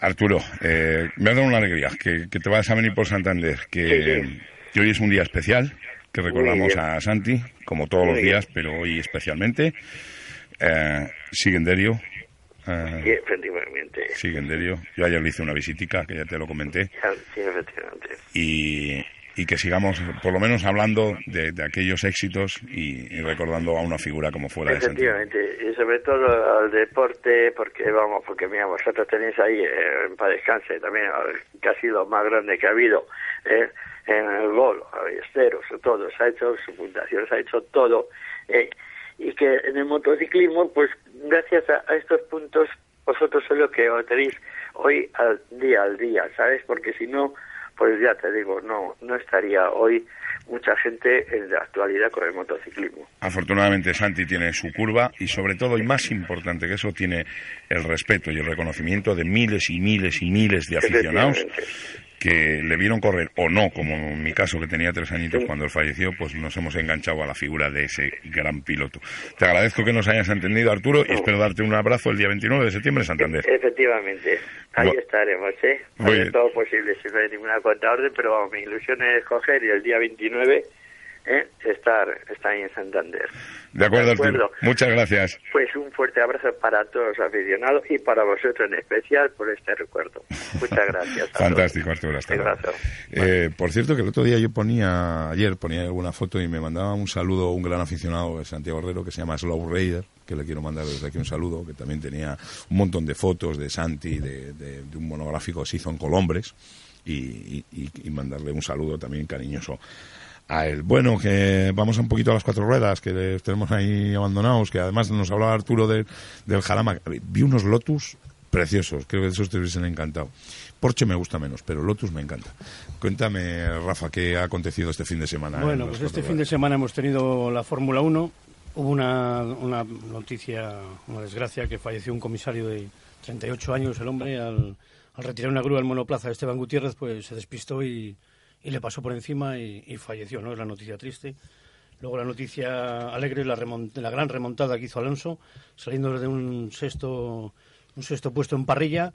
Speaker 1: Arturo, eh, me ha dado una alegría que, que te vas a venir por Santander, que,
Speaker 9: Sí, sí.
Speaker 1: que hoy es un día especial, que recordamos a Santi, como todos
Speaker 9: Muy
Speaker 1: los
Speaker 9: bien.
Speaker 1: días, pero hoy especialmente. Eh, Siguenderio. Eh,
Speaker 9: Sí, efectivamente.
Speaker 1: Siguenderio. Yo ayer le hice una visitica, que ya te lo comenté.
Speaker 9: Sí, efectivamente.
Speaker 1: y, y que sigamos por lo menos hablando de, de aquellos éxitos y, y recordando a una figura como fuera de.
Speaker 9: Efectivamente, y sobre todo al deporte, porque vamos, porque mira, vosotros tenéis ahí, eh, para descanse también, al- casi lo más grande que ha habido, eh, en el gol, Ballesteros, todo, se ha hecho su fundación, se ha hecho todo, eh, y que en el motociclismo, pues gracias a, a estos puntos, vosotros sois lo que tenéis hoy al día al día, ¿sabes? Porque si no, pues ya te digo, no, no estaría hoy mucha gente en la actualidad con el motociclismo.
Speaker 1: Afortunadamente Santi tiene su curva y sobre todo y más importante que eso tiene el respeto y el reconocimiento de miles y miles y miles de aficionados. Que le vieron correr o no, como en mi caso que tenía tres añitos cuando él falleció, pues nos hemos enganchado a la figura de ese gran piloto. Te agradezco que nos hayas entendido Arturo y espero darte un abrazo el día 29 de septiembre en Santander.
Speaker 9: Efectivamente, ahí estaremos, ¿eh? Haré todo posible, si no hay ninguna contraorden, pero vamos, mi ilusión es coger y el día 29 ¿eh? estar, estar ahí en Santander.
Speaker 1: De acuerdo,
Speaker 9: De acuerdo.
Speaker 1: Muchas gracias.
Speaker 9: Pues un fuerte abrazo para todos los aficionados y para vosotros en especial por este recuerdo. Muchas (laughs) gracias.
Speaker 1: Fantástico, Arturo. Hasta luego. Eh, por cierto, que el otro día yo ponía, ayer ponía alguna foto y me mandaba un saludo un gran aficionado de Santiago Herrero que se llama Slow Raider, que le quiero mandar desde aquí un saludo, que también tenía un montón de fotos de Santi, de, de- de un monográfico que se hizo en Colombres, y, y- y mandarle un saludo también cariñoso a él. Bueno, que vamos un poquito a las cuatro ruedas, que les tenemos ahí abandonados, que además nos hablaba Arturo del del Jarama. Vi unos Lotus preciosos, creo que esos te hubiesen encantado. Porsche me gusta menos, pero Lotus me encanta. Cuéntame, Rafa, qué ha acontecido este fin de semana. en
Speaker 10: Bueno, pues este fin de semana hemos tenido la Fórmula 1. Hubo una, una noticia, una desgracia, que falleció un comisario de 38 años, el hombre, al, al retirar una grúa al monoplaza de Esteban Gutiérrez, pues se despistó y, y le pasó por encima y, falleció, ¿no? Es la noticia triste. Luego la noticia alegre, la, la gran remontada que hizo Alonso, saliendo desde un sexto, un sexto puesto en parrilla,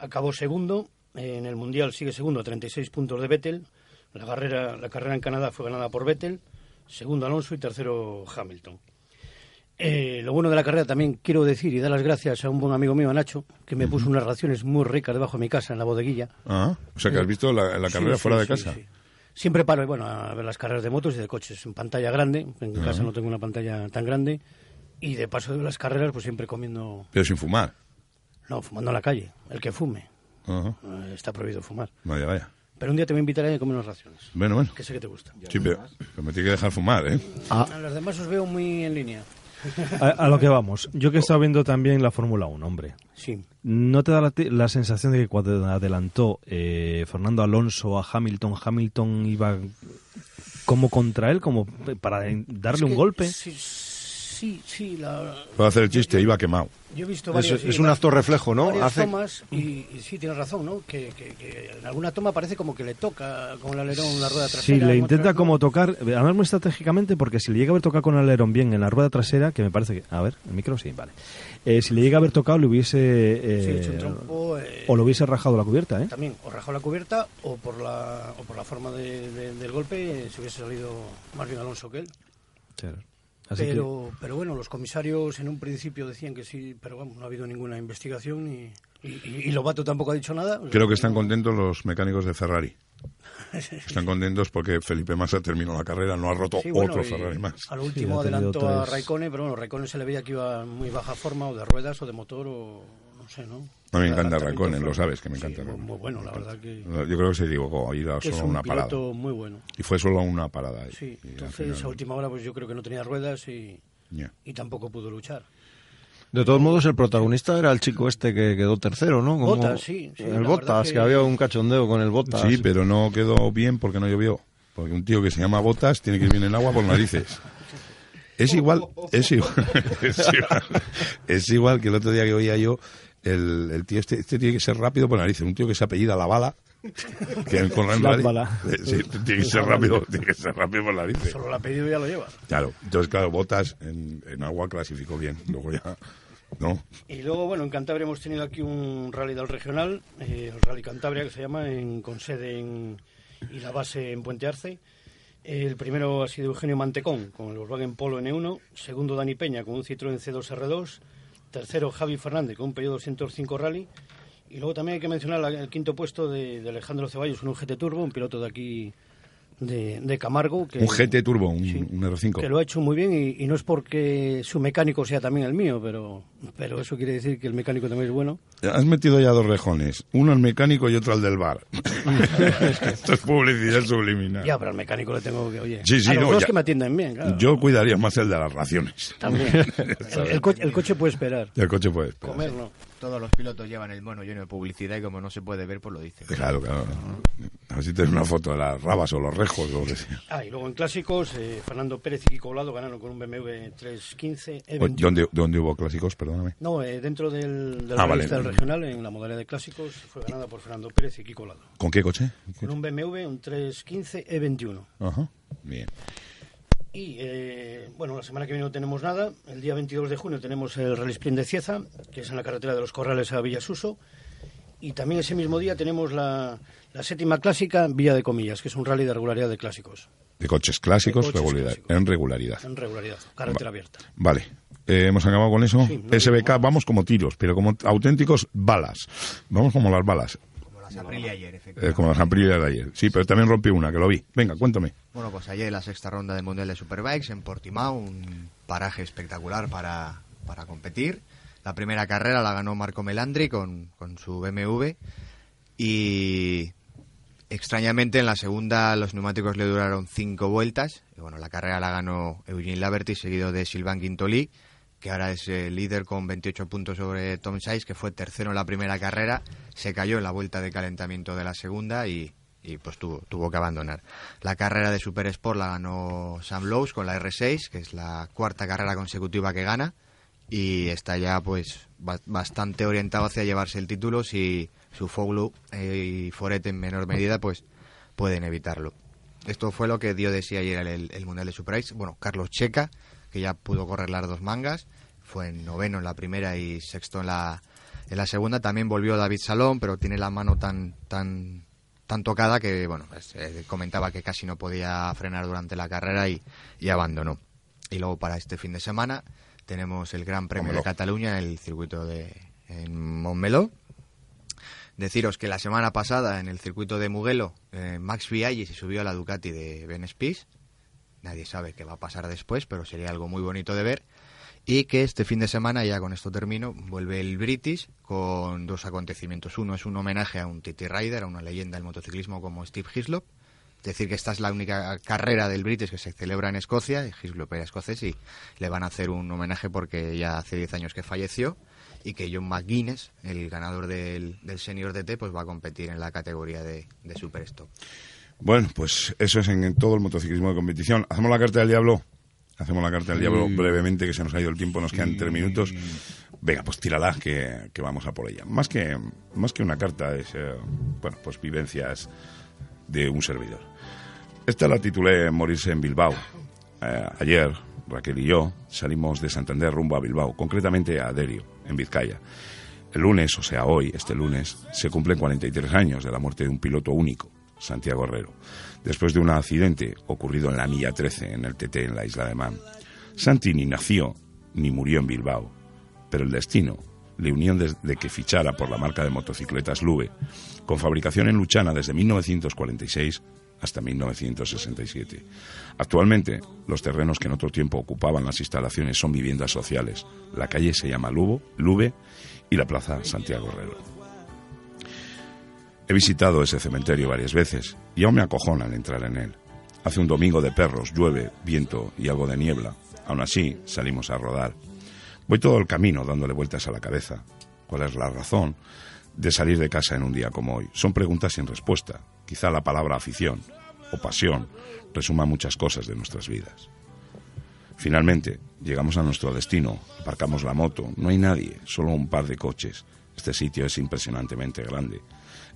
Speaker 10: acabó segundo. En el Mundial sigue segundo a 36 puntos de Vettel. La carrera, la carrera en Canadá fue ganada por Vettel, segundo Alonso y tercero Hamilton. Eh, lo bueno de la carrera también quiero decir y dar las gracias a un buen amigo mío, a Nacho, que me puso unas raciones muy ricas debajo de mi casa, en la bodeguilla.
Speaker 1: Ah, o sea que has visto la, la carrera
Speaker 10: sí,
Speaker 1: fuera de casa.
Speaker 10: sí. Siempre paro bueno, a ver las carreras de motos y de coches en pantalla grande. En
Speaker 1: Ah.
Speaker 10: casa no tengo una pantalla tan grande. Y de paso de las carreras, pues siempre comiendo.
Speaker 1: Pero sin fumar.
Speaker 10: No, fumando en la calle. El que fume.
Speaker 1: Ajá.
Speaker 10: Eh, Está prohibido fumar.
Speaker 1: Vaya, vaya.
Speaker 10: Pero un día te voy a invitar a comer unas raciones.
Speaker 1: Bueno, bueno.
Speaker 10: Que sé que te gusta.
Speaker 1: Sí, pero, pero me tiene que dejar fumar, ¿eh?
Speaker 10: A los demás os veo muy en línea.
Speaker 2: A, a lo que vamos. Yo que he estado viendo también la Fórmula 1, hombre.
Speaker 10: Sí.
Speaker 2: ¿No te da la, la sensación de que cuando adelantó eh, Fernando Alonso a Hamilton, Hamilton iba como contra él, como para darle
Speaker 10: Es
Speaker 2: un golpe?
Speaker 10: Sí, sí, sí. La,
Speaker 1: Puedo hacer el chiste, iba quemado.
Speaker 10: Yo he visto
Speaker 8: Es-
Speaker 10: varias,
Speaker 8: es
Speaker 10: sí,
Speaker 8: un acto reflejo, ¿no? Hace-
Speaker 10: tomas y, y sí, tienes razón, ¿no? Que, que- que en alguna toma parece como que le toca con el alerón la rueda trasera.
Speaker 2: Sí, le
Speaker 10: en
Speaker 2: intenta como tocar, además muy estratégicamente, porque si le llega a haber tocado con el alerón bien en la rueda trasera, que me parece que... A ver, el micro sí, vale. Eh, si le llega a haber tocado, le hubiese... eh,
Speaker 10: Sí, hecho un trompo, eh,
Speaker 2: o lo hubiese rajado la cubierta, ¿eh?
Speaker 10: También, o rajó la cubierta o por la, o por la forma de- de- del golpe eh, se hubiese salido más bien Alonso que él.
Speaker 2: Así que-
Speaker 10: Pero, pero bueno, los comisarios en un principio decían que sí, pero vamos, no ha habido ninguna investigación y, y, y- y Lobato tampoco ha dicho nada.
Speaker 1: Creo que están contentos los mecánicos de Ferrari. (laughs) Están contentos porque Felipe Massa terminó la carrera, no ha roto
Speaker 10: Sí, bueno,
Speaker 1: otro Ferrari más.
Speaker 10: Al último
Speaker 2: Sí,
Speaker 10: adelantó a. Raikkonen, pero bueno, Raikkonen se le veía que iba en muy baja forma, o de ruedas, o de motor, o no sé, ¿no?
Speaker 1: A mí me encanta Raikkonen, lo sabes que me
Speaker 10: sí,
Speaker 1: encanta.
Speaker 10: muy, muy bueno, la verdad que,
Speaker 1: Yo creo que se equivocó, ahí era
Speaker 10: es
Speaker 1: solo
Speaker 10: un
Speaker 1: una parada.
Speaker 10: piloto muy bueno.
Speaker 1: Y fue solo una parada. ahí.
Speaker 10: Sí, entonces
Speaker 1: final-
Speaker 10: a última hora pues yo creo que no tenía ruedas y, y tampoco pudo luchar.
Speaker 8: De todos modos, el protagonista era el chico este que quedó tercero, ¿no? Como-
Speaker 10: Bottas, sí, sí,
Speaker 8: el Botas,
Speaker 10: que-
Speaker 8: que... había un cachondeo con el Botas.
Speaker 1: Sí, pero no quedó bien porque no llovió. Porque un tío que se llama Botas tiene que ir bien en agua por narices. Es igual, es igual, (laughs) es igual, es igual que el otro día que oía yo, el, el tío este, este tiene que ser rápido por narices. Un tío que se apellida La Bala, que
Speaker 2: Bala.
Speaker 1: eh, sí, tiene que ser rápido, tiene que ser rápido por narices.
Speaker 10: Solo el apellido ya lo lleva.
Speaker 1: Claro, entonces claro, Botas en, en agua clasificó bien. Luego ya, ¿no?
Speaker 10: Y luego, bueno, en Cantabria hemos tenido aquí un rally del regional, eh, el Rally Cantabria, que se llama, en, con sede en, y la base en Puente Arce. El primero ha sido Eugenio Mantecón, con el Volkswagen Polo N1. Segundo, Dani Peña, con un Citroën C2R2. Tercero, Javi Fernández, con un Peugeot 205 Rally. Y luego también hay que mencionar el quinto puesto de, de Alejandro Ceballos, un GT Turbo, un piloto de aquí de, de Camargo. Que,
Speaker 1: Un GT Turbo, un, un R5.
Speaker 10: que lo ha hecho muy bien y, y no es porque su mecánico sea también el mío, pero, pero eso quiere decir que el mecánico también es bueno.
Speaker 1: Has metido ya dos rejones, uno al mecánico y otro al del bar. (laughs) Esto es publicidad subliminal.
Speaker 10: Ya, pero al mecánico le tengo que, oye,
Speaker 1: Sí, sí,
Speaker 10: a los
Speaker 1: no,
Speaker 10: dos
Speaker 1: ya.
Speaker 10: que me atienden bien, claro.
Speaker 1: Yo cuidaría más el de las raciones.
Speaker 10: También. (laughs) El, el co- el coche puede esperar.
Speaker 1: El coche puede esperar.
Speaker 10: Comer no.
Speaker 6: Todos los pilotos llevan el mono lleno de publicidad y como no se puede ver, pues lo dicen.
Speaker 1: Claro, claro. A ver si tienes una foto de las rabas o los rejos o lo que sea.
Speaker 10: Ah, y luego en clásicos, eh, Fernando Pérez y Kiko Lado ganaron con un BMW 315 E21.
Speaker 1: ¿Dónde, ¿Dónde hubo clásicos? Perdóname.
Speaker 10: No, eh, dentro del, del
Speaker 1: Ah, vale.
Speaker 10: del regional, en la modalidad de clásicos, fue ganada por Fernando Pérez y Kiko Lado.
Speaker 1: ¿Con qué coche?
Speaker 10: Con un BMW, un 315 E21.
Speaker 1: Ajá. Bien.
Speaker 10: Y eh, bueno, la semana que viene no tenemos nada. El día 22 de junio tenemos el Rally Sprint de Cieza, que es en la carretera de los Corrales a Villasuso. Y también ese mismo día tenemos la, la séptima clásica Villa de Comillas, que es un rally de regularidad de clásicos.
Speaker 1: De coches clásicos,
Speaker 10: De coches
Speaker 1: regularidad,
Speaker 10: clásicos.
Speaker 1: en regularidad.
Speaker 10: En regularidad, carretera abierta.
Speaker 1: Vale. Eh, Hemos acabado con eso.
Speaker 10: Sí, no
Speaker 1: vamos como tiros, pero como auténticos balas. Vamos como las balas.
Speaker 6: Las ayer,
Speaker 1: Eh,
Speaker 6: efectivamente.
Speaker 1: como las Aprilia de ayer. Sí, pero también rompí una, que lo vi. Venga, cuéntame.
Speaker 6: Bueno, pues ayer la sexta ronda del Mundial de Superbikes en Portimao, un paraje espectacular para, para competir. La primera carrera la ganó Marco Melandri con, con su BMW y extrañamente en la segunda los neumáticos le duraron cinco vueltas. Y bueno, la carrera la ganó Eugene Laverty seguido de Sylvain Quintoli, que ahora es líder con 28 puntos sobre Tom Sykes, que fue tercero en la primera carrera, se cayó en la vuelta de calentamiento de la segunda y, y, pues tuvo, tuvo que abandonar. La carrera de Super Sport la ganó Sam Lowe's con la R6, que es la cuarta carrera consecutiva que gana y está ya pues ba- bastante orientado hacia llevarse el título si su Foglu eh, y Foret en menor medida pues pueden evitarlo. Esto fue lo que dio de sí ayer el, el Mundial de Super Ice. Bueno, Carlos Checa, que ya pudo correr las dos mangas, fue en noveno en la primera y sexto en la, en la segunda. También volvió David Salón, pero tiene la mano tan, tan, tan tocada que, bueno, pues, eh, comentaba que casi no podía frenar durante la carrera y, y abandonó. Y luego para este fin de semana tenemos el Gran Premio de Cataluña en el circuito de en Montmeló. Deciros que la semana pasada en el circuito de Mugello, eh, Max Viaggi se subió a la Ducati de Ben Spies. Nadie sabe qué va a pasar después, pero sería algo muy bonito de ver. Y que este fin de semana, ya con esto termino, vuelve el British con dos acontecimientos. Uno es un homenaje a un TT Rider, a una leyenda del motociclismo como Steve Hislop. Es decir, que esta es la única carrera del British que se celebra en Escocia, Hislop era escocés, y le van a hacer un homenaje porque ya hace 10 años que falleció y que John McGuinness, el ganador del, del Senior DT, pues va a competir en la categoría de, de Super Stock.
Speaker 1: Bueno, pues eso es en, en todo el motociclismo de competición. ¿Hacemos la carta del diablo? Hacemos la carta del diablo brevemente, que se nos ha ido el tiempo, nos quedan tres minutos. Venga, pues tírala, que, que vamos a por ella. Más que, más que una carta, es, eh, bueno, pues vivencias de un servidor. Esta la titulé Morirse en Bilbao. Eh, ayer, Raquel y yo salimos de Santander rumbo a Bilbao, concretamente a Derio, en Vizcaya. El lunes, o sea, hoy, este lunes, se cumplen 43 años de la muerte de un piloto único, Santiago Herrero, después de un accidente ocurrido en la milla 13, en el TT, en la isla de Man. Santi ni nació ni murió en Bilbao, pero el destino le unió desde que fichara por la marca de motocicletas Lube, con fabricación en Luchana desde 1946 hasta 1967. Actualmente, los terrenos que en otro tiempo ocupaban las instalaciones son viviendas sociales. La calle se llama Lubo, Lube y la plaza Santiago Herrero. He visitado ese cementerio varias veces y aún me acojona al entrar en él. Hace un domingo de perros, llueve, viento y algo de niebla. Aún así, salimos a rodar. Voy todo el camino dándole vueltas a la cabeza. ¿Cuál es la razón de salir de casa en un día como hoy? Son preguntas sin respuesta. Quizá la palabra afición o pasión resuma muchas cosas de nuestras vidas. Finalmente, llegamos a nuestro destino, aparcamos la moto, no hay nadie, solo un par de coches. Este sitio es impresionantemente grande.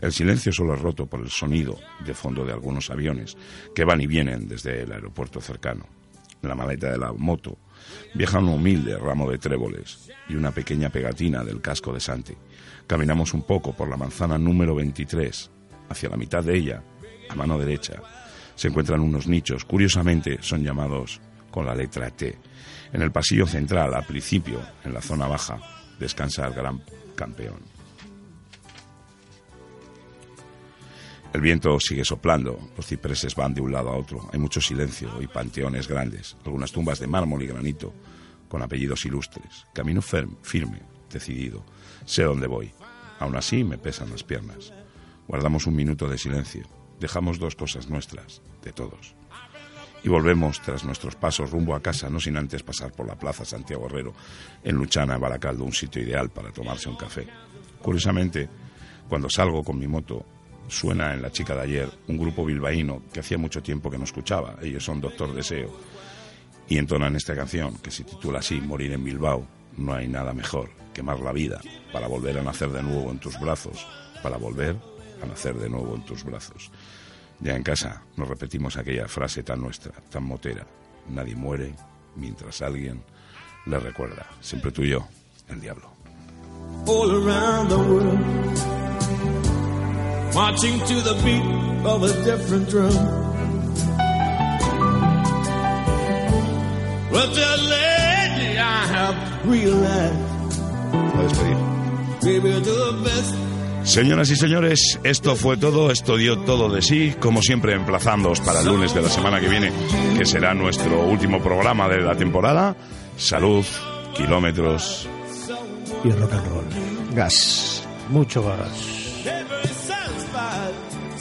Speaker 1: El silencio solo es roto por el sonido de fondo de algunos aviones que van y vienen desde el aeropuerto cercano. La maleta de la moto viaja un humilde ramo de tréboles y una pequeña pegatina del casco de Santi. Caminamos un poco por la manzana número 23. Hacia la mitad de ella, a mano derecha, se encuentran unos nichos. Curiosamente son llamados con la letra T. En el pasillo central, al principio, en la zona baja, descansa el gran campeón. El viento sigue soplando, los cipreses van de un lado a otro, hay mucho silencio y panteones grandes, algunas tumbas de mármol y granito, con apellidos ilustres. Camino firme, decidido. Sé dónde voy. Aún así me pesan las piernas. Guardamos un minuto de silencio. Dejamos dos cosas nuestras, de todos. Y volvemos tras nuestros pasos rumbo a casa, no sin antes pasar por la Plaza Santiago Herrero, en Luchana, Baracaldo, un sitio ideal para tomarse un café. Curiosamente, cuando salgo con mi moto, suena en La chica de ayer un grupo bilbaíno que hacía mucho tiempo que no escuchaba. Ellos son Doctor Deseo. Y entonan esta canción que se titula así, Morir en Bilbao. No hay nada mejor, quemar la vida para volver a nacer de nuevo en tus brazos, para volver a nacer de nuevo en tus brazos. Ya en casa nos repetimos aquella frase tan nuestra, tan motera. Nadie muere mientras alguien le recuerda. Siempre tú y yo, el diablo.
Speaker 11: Marching to the beat of a different drum. But just lately I have realized,
Speaker 1: A despedir.
Speaker 11: baby, the best
Speaker 1: Señoras y señores, esto fue todo, esto dio todo de sí, como siempre emplazándoos para el lunes de la semana que viene, que será nuestro último programa de la temporada. Salud, kilómetros.
Speaker 2: Y rock and roll.
Speaker 10: Gas. Mucho gas.